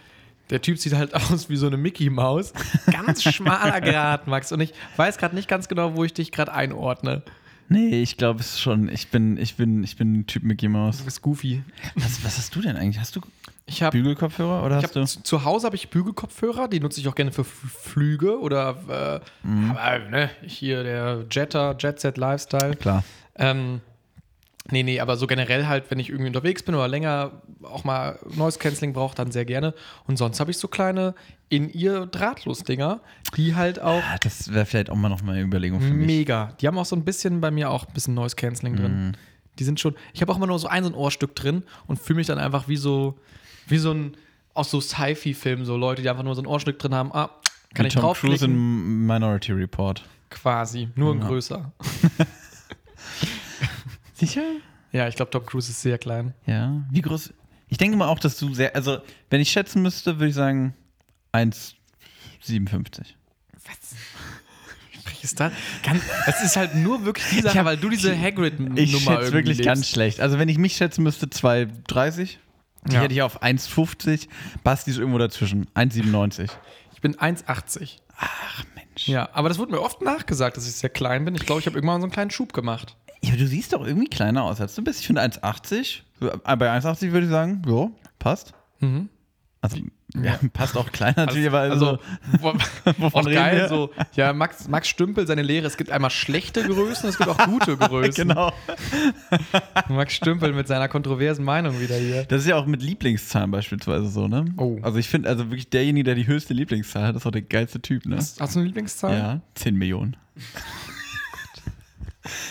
der Typ sieht halt *laughs* aus wie so eine Mickey-Maus. Ganz schmaler *laughs* Grad, Max. Und ich weiß gerade nicht ganz genau, wo ich dich gerade einordne. Nee, ich glaube es schon. Ich bin, ich bin, ich bin ein Typ Mickey Mouse. Du bist goofy. Was, was hast du denn eigentlich? Hast du Ich habe Bügelkopfhörer oder hast du? zu, Hause habe ich Bügelkopfhörer, die nutze ich auch gerne für Flüge oder äh, Mhm. aber, ne, hier der Jetter, Jet Set Lifestyle. Klar. Ähm, nee, nee, aber so generell halt, wenn ich irgendwie unterwegs bin oder länger auch mal Noise Cancelling brauche, dann sehr gerne. Und sonst habe ich so kleine in ihr Drahtlos-Dinger, die halt auch Ah, das wäre vielleicht auch mal noch mal eine Überlegung für mich. mega. Die haben auch so ein bisschen bei mir auch ein bisschen Noise Cancelling drin. Mhm. Die sind schon. Ich habe auch immer nur so ein, so ein Ohrstück drin und fühle mich dann einfach wie so, wie so ein, aus so Sci-Fi-Filmen, so Leute, die einfach nur so ein Ohrstück drin haben. Ah, kann Wie ich Tom Cruise draufklicken? in Minority Report. Quasi, nur in Ja. größer. *laughs* Sicher? Ja, ich glaube, Tom Cruise ist sehr klein. Ja. Wie groß? Ich denke mal auch, dass du sehr, also wenn ich schätzen müsste, würde ich sagen 1,57. Was? Ist das? Kann, es ist halt nur wirklich die Sache, hab- weil du diese Hagrid-Nummer Ich schätze irgendwie wirklich lebst. ganz schlecht. Also wenn ich mich schätzen müsste, 2,30. Die Ja. hätte ich auf 1,50. Basti ist irgendwo dazwischen. 1,97. Ich bin 1,80. Ach Mensch. Ja, aber das wurde mir oft nachgesagt, dass ich sehr klein bin. Ich glaube, ich habe irgendwann so einen kleinen Schub gemacht. Ja, du siehst doch irgendwie kleiner aus, als du bist. Ich finde 1,80. Äh, Bei 1,80 würde ich sagen, ja, passt. Mhm. Also, ja, passt auch kleiner natürlich, aber Also, wo- *laughs* wovon reden geil, wir? so, ja, Max, Max Stümpel, seine Lehre, es gibt einmal schlechte Größen, es gibt auch gute Größen. genau. *laughs* Max Stümpel mit seiner kontroversen Meinung wieder hier. Das ist ja auch mit Lieblingszahlen beispielsweise so, ne? Oh. Also ich finde, also wirklich derjenige, der die höchste Lieblingszahl hat, ist auch der geilste Typ, ne? Hast, hast du eine Lieblingszahl? Ja, 10 Millionen. *laughs*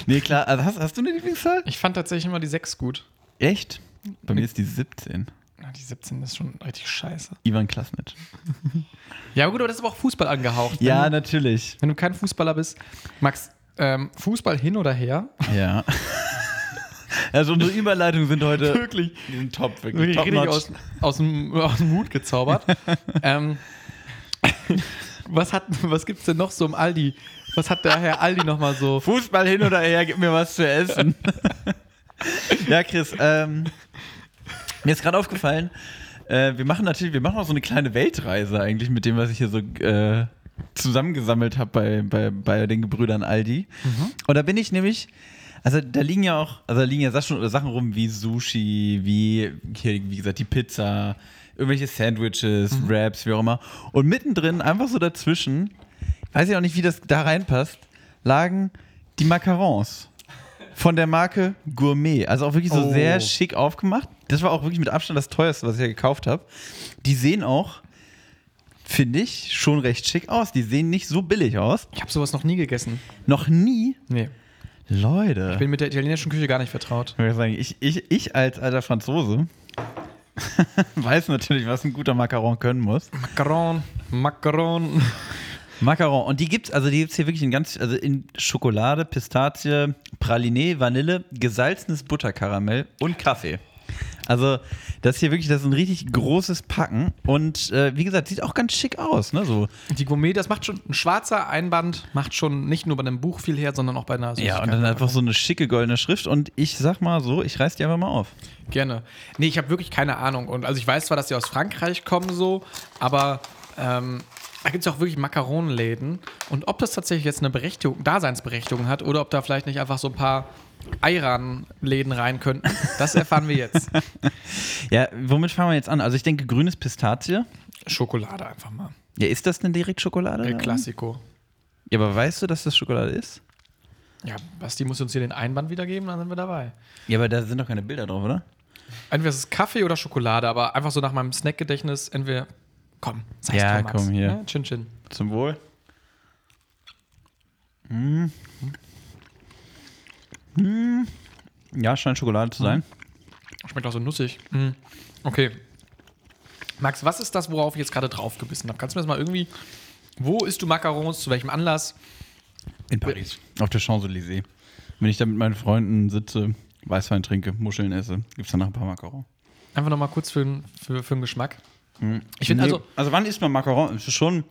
nee, klar, also hast, hast du eine Lieblingszahl? Ich fand tatsächlich immer die 6 gut. Echt? Bei mir ist die 17. die 17 ist schon richtig scheiße. Ivan Klasnitsch. *laughs* Ja, gut, aber das ist aber auch Fußball angehaucht. Wenn Ja, du, natürlich. wenn du kein Fußballer bist. Max, ähm, Fußball hin oder her? Ja. *laughs* Also unsere Überleitungen sind heute Wirklich. sind top, wirklich. Wirklich Top richtig aus, aus, dem, aus dem Hut gezaubert. *laughs* ähm, was hat, was gibt's denn noch so im Aldi? Was hat der Herr Aldi noch mal so? Fußball hin oder her, gib mir was zu essen. ja, Chris, ähm, mir ist gerade aufgefallen, äh, wir machen natürlich, wir machen auch so eine kleine Weltreise eigentlich mit dem, was ich hier so äh, zusammengesammelt habe bei, bei, bei den Gebrüdern Aldi. Und da bin ich nämlich, also da liegen ja auch, also da liegen ja Sachen, Sachen rum wie Sushi, wie, hier, wie gesagt, die Pizza, irgendwelche Sandwiches, Wraps, wie auch immer. Und mittendrin, einfach so dazwischen, weiß ich auch nicht, wie das da reinpasst, lagen die Macarons von der Marke Gourmet. Also auch wirklich so Oh. sehr schick aufgemacht. Das war auch wirklich mit Abstand das teuerste, was ich ja gekauft habe. Die sehen auch, finde ich, schon recht schick aus. Die sehen nicht so billig aus. Ich habe sowas noch nie gegessen. Noch nie. Nee. Leute. Ich bin mit der italienischen Küche gar nicht vertraut. Ich, sagen, ich, ich, ich als alter Franzose *laughs* weiß natürlich, was ein guter Macaron können muss. Macaron, Macaron. Macaron. Und die gibt's, also die gibt's hier wirklich in ganz, also in Schokolade, Pistazie, Praline, Vanille, gesalzenes Butterkaramell und Kaffee. Also, das hier wirklich, das ist ein richtig großes Packen. Und äh, wie gesagt, sieht auch ganz schick aus, ne? So. Die Gourmet, das macht schon, ein schwarzer Einband macht schon nicht nur bei einem Buch viel her, sondern auch bei einer Ja, und dann einfach so eine schicke goldene Schrift. Und ich sag mal so, ich reiß die einfach mal auf. Gerne. Nee, ich habe wirklich keine Ahnung. Und also ich weiß zwar, dass die aus Frankreich kommen so, aber ähm, da gibt es auch wirklich Makaronenläden. Und ob das tatsächlich jetzt eine Berechtigung, Daseinsberechtigung hat oder ob da vielleicht nicht einfach so ein paar Ayran-Läden rein könnten, das erfahren wir jetzt. *laughs* Ja, womit fangen wir jetzt an? Also, ich denke, grünes Pistazie. Schokolade einfach mal. Ja, ist das denn direkt Schokolade? El Classico. Ja, aber weißt du, dass das Schokolade ist? Ja, Basti muss uns hier den Einband wiedergeben, dann sind wir dabei. Ja, aber da sind doch keine Bilder drauf, oder? Entweder ist es Kaffee oder Schokolade, aber einfach so nach meinem Snackgedächtnis, entweder. Komm, sei Ja, Max. komm, hier. Ja, chin Chin. Zum Wohl. Hm. Hm. Ja, scheint Schokolade zu sein. Schmeckt auch so nussig. Mm. Okay. Max, was ist das, worauf ich jetzt gerade draufgebissen habe? Kannst du mir das mal irgendwie. Wo isst du Macarons? Zu welchem Anlass? In Paris. Auf der Champs-Élysées. Wenn ich da mit meinen Freunden sitze, Weißwein trinke, Muscheln esse, gibt es danach ein paar Macarons. Einfach nochmal kurz für, für, für den Geschmack. Ich finde also. Also, wann isst man Macaron? Es ist schon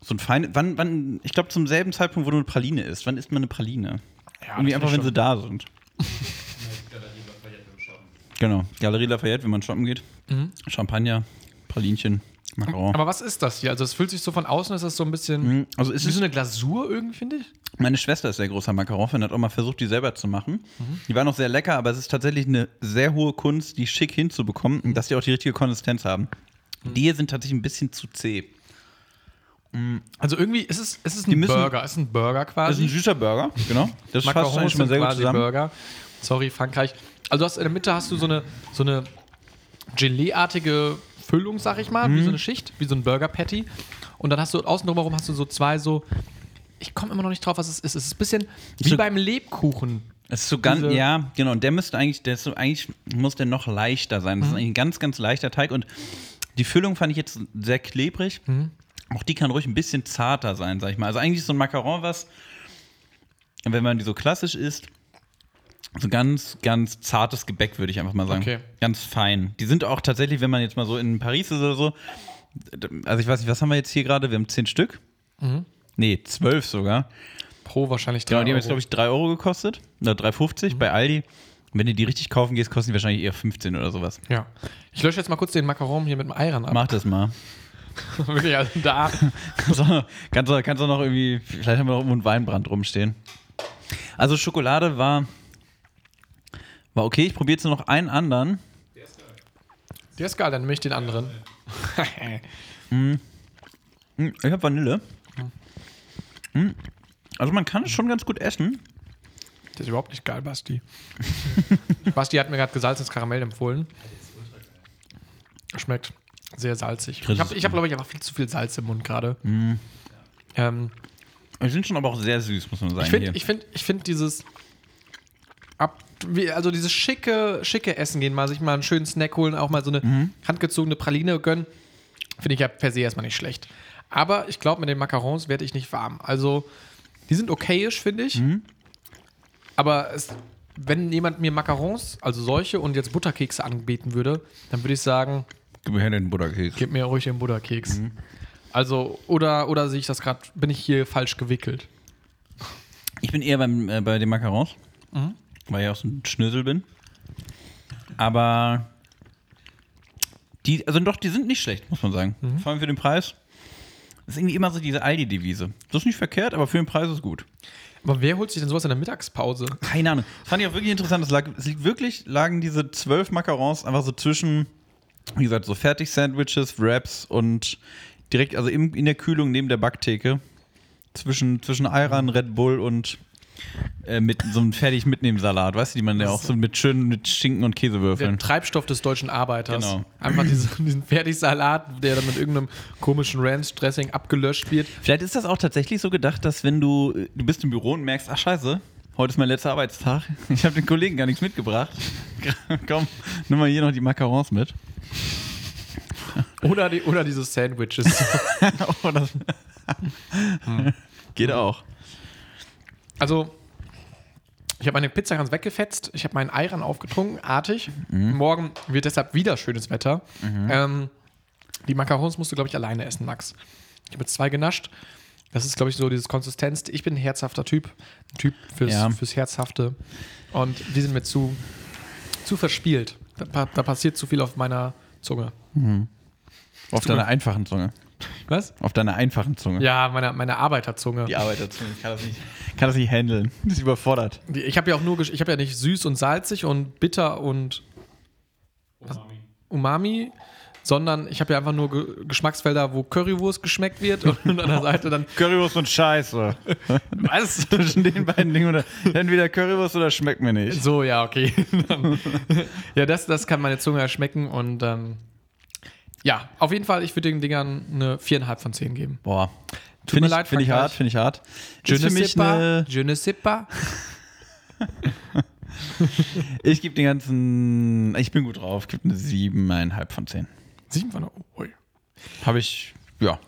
so ein feines. Wann, wann, ich glaube, zum selben Zeitpunkt, wo du eine Praline isst. Wann isst man eine Praline? Ja, Irgendwie einfach, wenn sie da sind. Genau. Galerie Lafayette, wenn man shoppen geht. Champagner, Pralinchen, Macaron. Aber was ist das hier? Also, es fühlt sich so von außen, ist das so ein bisschen. Mhm. Also ist Wie es so eine Glasur irgendwie, finde ich. Meine Schwester ist sehr großer Macaron-Fan, hat auch mal versucht, die selber zu machen. Die war noch sehr lecker, aber es ist tatsächlich eine sehr hohe Kunst, die schick hinzubekommen und dass die auch die richtige Konsistenz haben. Die hier sind tatsächlich ein bisschen zu zäh. Also, irgendwie ist es, ist es ein müssen- Burger. Es ist ein Burger Das quasi. ist ein süßer Burger, genau. Das fasst eigentlich mal sehr gut zusammen. Burger. Sorry, Frankreich. Also hast in der Mitte hast du so eine, so eine Gelee-artige Füllung, sag ich mal, Mhm. wie so eine Schicht, wie so ein Burger-Patty. Und dann hast du außen drumherum hast du so zwei so, ich komme immer noch nicht drauf, was es ist. Es ist ein bisschen wie So- beim Lebkuchen. Es ist so ganz, Diese- ja, genau. Und der müsste eigentlich, der ist so, eigentlich muss der noch leichter sein. Das Mhm. ist eigentlich ein ganz, ganz leichter Teig. Und die Füllung fand ich jetzt sehr klebrig. Mhm. Auch die kann ruhig ein bisschen zarter sein, sag ich mal. Also eigentlich ist so ein Macaron was, wenn man die so klassisch isst, so ganz, ganz zartes Gebäck, würde ich einfach mal sagen. Okay. Ganz fein. Die sind auch tatsächlich, wenn man jetzt mal so in Paris ist oder so, also ich weiß nicht, was haben wir jetzt hier gerade? Wir haben zehn Stück. Mhm. Nee, zwölf sogar. Pro wahrscheinlich drei Genau, die haben jetzt, glaube ich, 3 Euro gekostet. Oder 3,50 bei Aldi. Wenn du die richtig kaufen gehst, kosten die wahrscheinlich eher 15 oder sowas. Ja. Ich lösche jetzt mal kurz den Macaron hier mit dem Eiran ab. Mach das mal. *laughs* Wirklich, also da. kannst, du, kannst, du, kannst du noch irgendwie, vielleicht haben wir noch irgendwo einen Weinbrand rumstehen. Also Schokolade war, war okay. Ich probiere jetzt noch einen anderen. Der ist geil, dann nehme ich den anderen. *laughs* Hm, Ich habe Vanille. Hm, Also man kann es schon ganz gut essen. Der ist überhaupt nicht geil, Basti. *laughs* Basti hat mir gerade gesalzenes Karamell empfohlen. Schmeckt sehr salzig. Ich habe, hab, glaube ich, einfach viel zu viel Salz im Mund gerade. Ähm, Die sind schon aber auch sehr süß, muss man sagen. ich finde ich find, ich find dieses ab also dieses schicke, schicke Essen gehen, mal sich mal einen schönen Snack holen, auch mal so eine Mhm. handgezogene Praline gönnen, finde ich ja per se erstmal nicht schlecht. Aber ich glaube, mit den Macarons werde ich nicht warm. Also, die sind okayisch, finde ich. Mhm. Aber es, wenn jemand mir Macarons, also solche und jetzt Butterkekse anbieten würde, dann würde ich sagen, Gib mir her den Butterkeks. gib mir ruhig den Butterkeks. Mhm. Also, oder, oder sehe ich das gerade, bin ich hier falsch gewickelt? Ich bin eher beim, äh, bei den Macarons, weil ich auch so ein Schnösel bin. Aber die, also doch, die sind nicht schlecht, muss man sagen. Vor allem für den Preis. Das ist irgendwie immer so diese Aldi-Devise. Das ist nicht verkehrt, aber für den Preis ist es gut. Aber wer holt sich denn sowas in der Mittagspause? Keine Ahnung. Das fand ich auch wirklich interessant. Es, lag, es liegt wirklich, lagen diese zwölf Macarons einfach so zwischen, wie gesagt, so Fertig-Sandwiches, Wraps und direkt, also im, in der Kühlung neben der Backtheke. Zwischen, zwischen Ayran, Red Bull und äh, mit so einem fertig mitnehmen Salat, weißt du, die man ja auch so mit schön mit Schinken und Käse Der. Treibstoff des deutschen Arbeiters. Genau. Einfach diesen, *laughs* diesen Fertigsalat, der dann mit irgendeinem komischen Ranch-Dressing abgelöscht wird. Vielleicht ist das auch tatsächlich so gedacht, dass wenn du, du bist im Büro und merkst, ach scheiße, heute ist mein letzter Arbeitstag, *laughs* ich habe den Kollegen gar nichts mitgebracht. *laughs* Komm, nimm mal hier noch die Macarons mit. Oder, die, oder diese Sandwiches. *laughs* Oh, das Geht auch. Also, ich habe meine Pizza ganz weggefetzt. Ich habe meinen Eiran aufgetrunken, artig. Morgen wird deshalb wieder schönes Wetter. Ähm, die Macarons musst du, glaube ich, alleine essen, Max. Ich habe jetzt zwei genascht. Das ist, glaube ich, so dieses Konsistenz. Ich bin ein herzhafter Typ. Ein Typ fürs, Ja. fürs Herzhafte. Und die sind mir zu, zu verspielt. Da, da passiert zu viel auf meiner Zunge. Auf deiner einfachen Zunge. Was? Auf deiner einfachen Zunge. Ja, meine, meine Arbeiterzunge. Die Arbeiterzunge. Ich kann das nicht, kann das nicht handeln. *laughs* Das ist überfordert. Ich habe ja auch nur, ich habe ja nicht süß und salzig und bitter und Umami. Umami, sondern ich habe ja einfach nur Ge Geschmacksfelder, wo Currywurst geschmeckt wird und an der Seite dann *laughs* Currywurst und Scheiße. *laughs* was? Zwischen den beiden Dingen. Oder entweder Currywurst oder schmeckt mir nicht. So, ja, okay. *laughs* Ja, das, das kann meine Zunge erschmecken und ähm, ja, auf jeden Fall, ich würde den Dingern eine 4,5 von 10 geben. Boah. Tut Finde mir ich, leid, find ich hart, finde ich hart. Je ne sais pas, je ne sais pas. ich gebe den ganzen, ich bin gut drauf, gebe eine 7,5 von 10. Sieben von Ui. Habe ich, ja,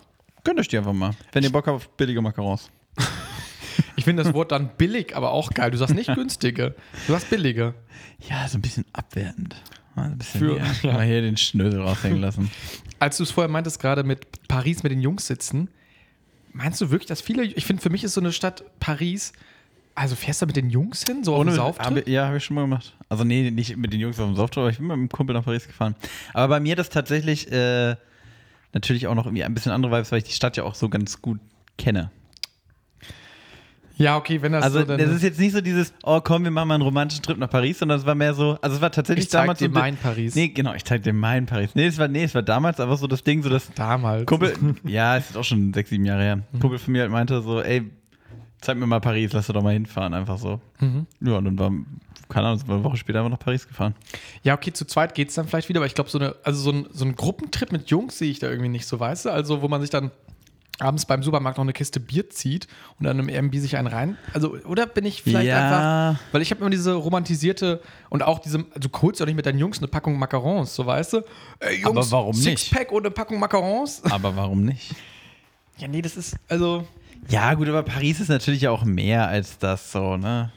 gönnt euch die einfach mal. Wenn ihr Bock habt auf billige Macarons. *laughs* Ich finde das Wort dann billig, aber auch geil. Du sagst nicht *laughs* günstige, du sagst billige. Ja, so ein bisschen abwertend. Mal ein bisschen Für- hier, *laughs* ja. mal hier den Schnösel raushängen lassen. Als du es vorher meintest, gerade mit Paris mit den Jungs sitzen, meinst du wirklich, dass viele, ich finde, für mich ist so eine Stadt Paris, also fährst du mit den Jungs hin, so auf den hab, Sauftrip? ja, habe ich schon mal gemacht. Also nee, nicht mit den Jungs auf dem Sauftrip, aber ich bin mit einem Kumpel nach Paris gefahren. Aber bei mir das tatsächlich äh, natürlich auch noch irgendwie ein bisschen andere Vibes, weil ich die Stadt ja auch so ganz gut kenne. Ja, okay, wenn das Also so dann, das ist jetzt nicht so dieses, oh komm, wir machen mal einen romantischen Trip nach Paris, sondern es war mehr so, also es war tatsächlich Ich zeig damals dir so mein Paris. Nee, genau, ich zeig dir mein Paris. Nee, es war nee, es war damals aber so das Ding, so das damals. Kumpel, *laughs* ja, es ist auch schon sechs, sieben Jahre her. Kumpel von mir halt meinte so, ey, zeig mir mal Paris, lass doch mal hinfahren, einfach so. Mhm. Ja, und dann war, keine Ahnung, eine Woche später einfach nach Paris gefahren. Ja, okay, zu zweit geht es dann vielleicht wieder, aber ich glaube, so, eine, also so, ein, so ein Gruppentrip mit Jungs sehe ich da irgendwie nicht so, weißt du? Also, wo man sich dann abends beim Supermarkt noch eine Kiste Bier zieht und dann im Airbnb sich einen rein. Also, oder bin ich vielleicht Ja. einfach, weil ich habe immer diese romantisierte und auch diese, du holst ja nicht mit deinen Jungs eine Packung Macarons, so weißt du? Ey, Jungs, Aber warum nicht? Sixpack eine Packung Macarons? Aber warum nicht? Ja, nee, das ist, also, Ja, gut, aber Paris ist natürlich ja auch mehr als das so, ne?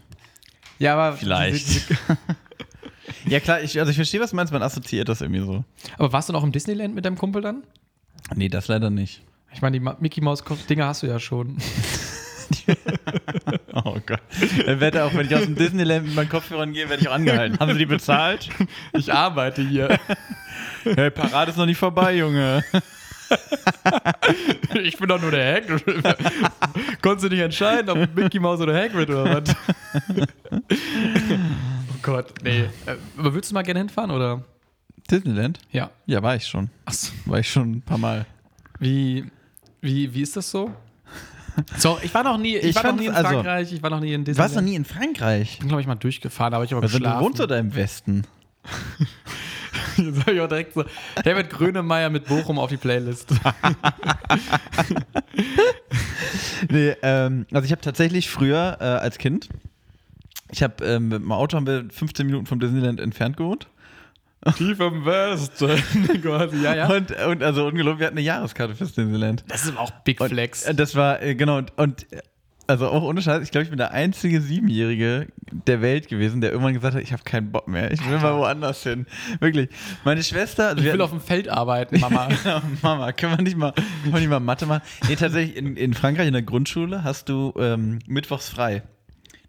ja, aber Vielleicht. *laughs* ja, klar, ich, also ich verstehe, was du meinst, man assoziiert das irgendwie so. Aber warst du noch im Disneyland mit deinem Kumpel dann? Nee, das leider nicht. Ich meine, die Ma- Mickey Mouse Dinger hast du ja schon. *laughs* *laughs* Oh Gott. Dann werde auch, wenn ich aus dem Disneyland mit meinen Kopfhörern gehe, werde ich auch angehalten. Haben Sie die bezahlt? Ich arbeite hier. Hey, Parade ist noch nicht vorbei, Junge. *laughs* Ich bin doch nur der Hagrid. *laughs* Konntest du nicht entscheiden, ob Mickey Mouse oder Hagrid oder was? *laughs* oh Gott, nee. Aber willst du mal gerne hinfahren, oder? Disneyland? Ja. Ja, war ich schon. Achso. War ich schon ein paar Mal. Wie, wie, wie ist das so? So, ich war noch nie, ich, Ich war noch nie in also- Frankreich, ich war noch nie in Du Disneyland. warst noch nie in Frankreich. Ich bin, glaube ich, mal durchgefahren, aber ich habe Also, du geschlafen. wohnst oder im Westen? *laughs* Jetzt habe ich auch direkt so David Grönemeyer mit Bochum auf die Playlist. *laughs* Nee, ähm, also ich habe tatsächlich früher äh, als Kind Ich habe ähm, mit dem Auto haben wir 15 Minuten vom Disneyland entfernt gewohnt. Tief im Westen. *laughs* quasi, ja, ja. Und, und also ungelogen, wir hatten eine Jahreskarte fürs Disneyland. Das ist aber auch Big Und, Flex. äh, Das war, äh, genau, und, und äh, also auch ohne Scheiß, ich glaube, ich bin der einzige Siebenjährige der Welt gewesen, der irgendwann gesagt hat, ich habe keinen Bock mehr, ich will mal woanders hin. Wirklich. Meine Schwester, also ich will auf dem Feld arbeiten, Mama. *laughs* Mama, können wir nicht mal, können wir nicht mal Mathe machen? Nee, tatsächlich, in, in Frankreich in der Grundschule hast du ähm, mittwochs frei.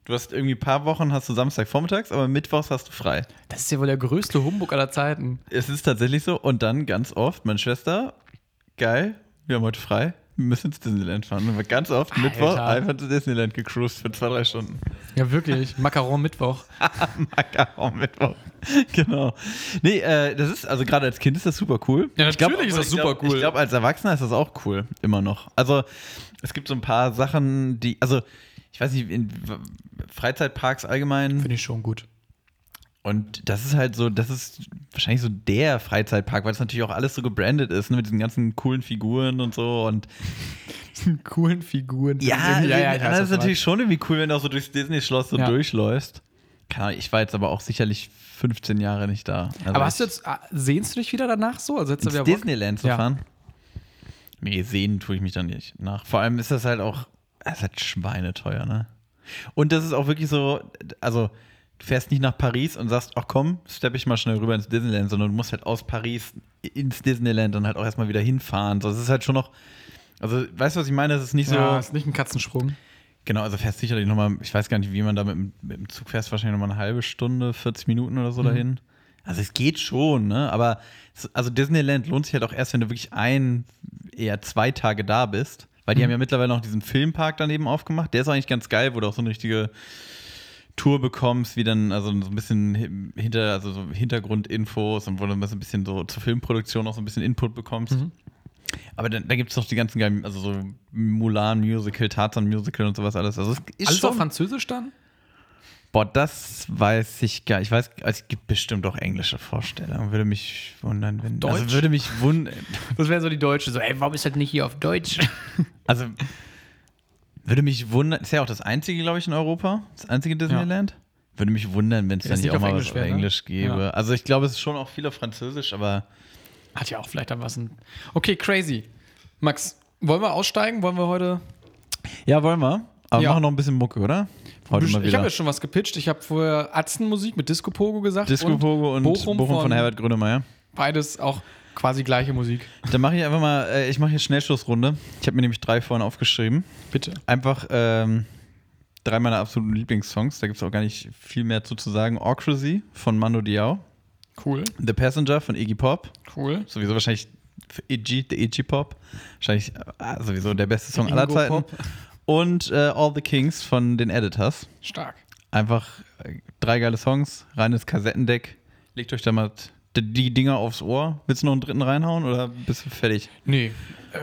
Du hast irgendwie ein paar Wochen, hast du Samstag vormittags, aber mittwochs hast du frei. Das ist ja wohl der größte Humbug aller Zeiten. Es ist tatsächlich so. Und dann ganz oft, meine Schwester, geil, wir haben heute frei, müssen ins Disneyland fahren. Und wir ganz oft Alter. Mittwoch einfach zu Disneyland gecruised für zwei, drei Stunden. Ja, wirklich. Macaron Mittwoch. *laughs* Macaron Mittwoch. Genau. Nee, äh, das ist, also gerade als Kind ist das super cool. Ja, Ich glaub, natürlich ist das glaub, super cool. Ich glaube, als Erwachsener ist das auch cool, immer noch. Also, es gibt so ein paar Sachen, die, also, ich weiß nicht, in Freizeitparks allgemein. Finde ich schon gut. Und das ist halt so, das ist wahrscheinlich so der Freizeitpark, weil es natürlich auch alles so gebrandet ist, ne, mit diesen ganzen coolen Figuren und so. Und *laughs* Coolen Figuren. ja, ja, ja, das ist natürlich schon irgendwie cool, wenn du auch so durchs Disney-Schloss so Ja. durchläufst. Keine Ahnung, ich war jetzt aber auch sicherlich 15 Jahre nicht da. Also Aber hast du jetzt, ah, sehnst du dich wieder danach so? Also du ins Bock? Disneyland zu Ja. fahren? Nee, sehen tue ich mich dann nicht nach. Vor allem ist das halt auch, das ist halt schweineteuer, ne? Und das ist auch wirklich so, also du fährst nicht nach Paris und sagst, ach komm, steppe ich mal schnell rüber ins Disneyland, sondern du musst halt aus Paris ins Disneyland und halt auch erstmal wieder hinfahren. So, das ist halt schon noch, also weißt du, was ich meine? Das ist nicht so, Ja, ist nicht ein Katzensprung. genau, also fährst sicherlich nochmal, ich weiß gar nicht, wie man da mit, dem- mit dem Zug fährst, wahrscheinlich nochmal eine halbe Stunde, 40 Minuten oder so dahin. Also es geht schon, ne? Aber also Disneyland lohnt sich halt auch erst, wenn du wirklich ein, eher zwei Tage da bist. Weil die haben ja mittlerweile noch diesen Filmpark daneben aufgemacht. Der ist eigentlich ganz geil, wo du auch so eine richtige Tour bekommst, wie dann, also so ein bisschen hi- hinter, also so Hintergrundinfos und wo du so ein bisschen so zur Filmproduktion auch so ein bisschen Input bekommst. Aber dann, da gibt es noch die ganzen geilen, also so Mulan-Musical, Tarzan-Musical und sowas alles. Also Alles auf Französisch dann? Boah, das weiß ich gar Ich weiß, also es gibt bestimmt auch englische Vorstellungen. Würde mich wundern, wenn. Also Deutsch? würde mich wundern. *laughs* Das wäre so die Deutsche. So, ey, warum ist das nicht hier auf Deutsch? Also würde mich wundern. Ist ja auch das einzige, glaube ich, in Europa. Das einzige Disneyland. Würde mich wundern, wenn es Ja, dann nicht auch mal was Englisch auf wäre, ne? Englisch gäbe. Ja. Also ich glaube, es ist schon auch viel auf Französisch, aber. Hat ja auch vielleicht dann was. Ein okay, crazy. Max, wollen wir aussteigen? Wollen wir heute. Ja, wollen wir. Aber Ja. machen noch ein bisschen Mucke, oder? Heute ich habe ja schon was gepitcht. Ich habe vorher Atzenmusik mit Disco Pogo gesagt. Disco Pogo und Bochum, Bochum, von, von Herbert Grönemeyer. Beides auch quasi gleiche Musik. Dann mache ich einfach mal, äh, ich mache hier Schnellschlussrunde. Ich habe mir nämlich drei vorhin aufgeschrieben. Bitte. Einfach ähm, drei meiner absoluten Lieblingssongs. Da gibt es auch gar nicht viel mehr zu, zu sagen. Orcrazy von Mando Diao. Cool, The Passenger von Iggy Pop. cool. Sowieso wahrscheinlich für Iggy, der Iggy Pop. Wahrscheinlich äh, sowieso der beste Song aller Ingo Zeiten. Pop. Und äh, All the Kings von den Editors. Stark. Einfach äh, drei geile Songs, reines Kassettendeck. Legt euch da mal die Dinger aufs Ohr. Willst du noch einen dritten reinhauen oder bist du fertig? Nee.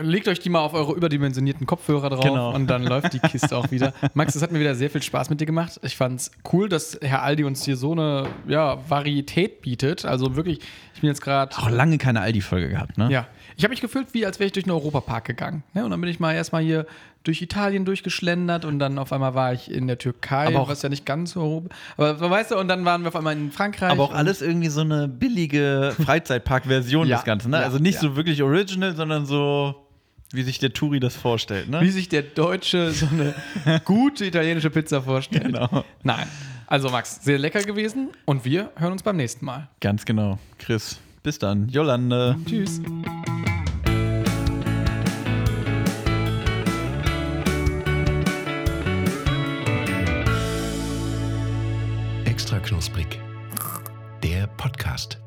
Legt euch die mal auf eure überdimensionierten Kopfhörer drauf Genau. und dann läuft die Kiste auch wieder. *laughs* Max, es hat mir wieder sehr viel Spaß mit dir gemacht. Ich fand's cool, dass Herr Aldi uns hier so eine ja, Varietät bietet. Also wirklich, ich bin jetzt gerade. Auch lange keine Aldi-Folge gehabt, ne? Ja. Ich habe mich gefühlt, wie als wäre ich durch einen Europapark gegangen. Ne? Und dann bin ich mal erstmal hier durch Italien durchgeschlendert und dann auf einmal war ich in der Türkei, Aber auch- was ja nicht ganz so Europa. Aber weißt du, und dann waren wir auf einmal in Frankreich. Aber auch alles irgendwie so eine billige *laughs* Freizeitpark-Version Ja, des Ganzen, ne? ja, also nicht ja. so wirklich original, sondern so, wie sich der Touri das vorstellt, ne? wie sich der Deutsche so eine *laughs* gute italienische Pizza vorstellt. Genau. Nein. Also Max, sehr lecker gewesen und wir hören uns beim nächsten Mal. Ganz genau. Chris, bis dann. Jolande. Tschüss. knusprig. Der Podcast.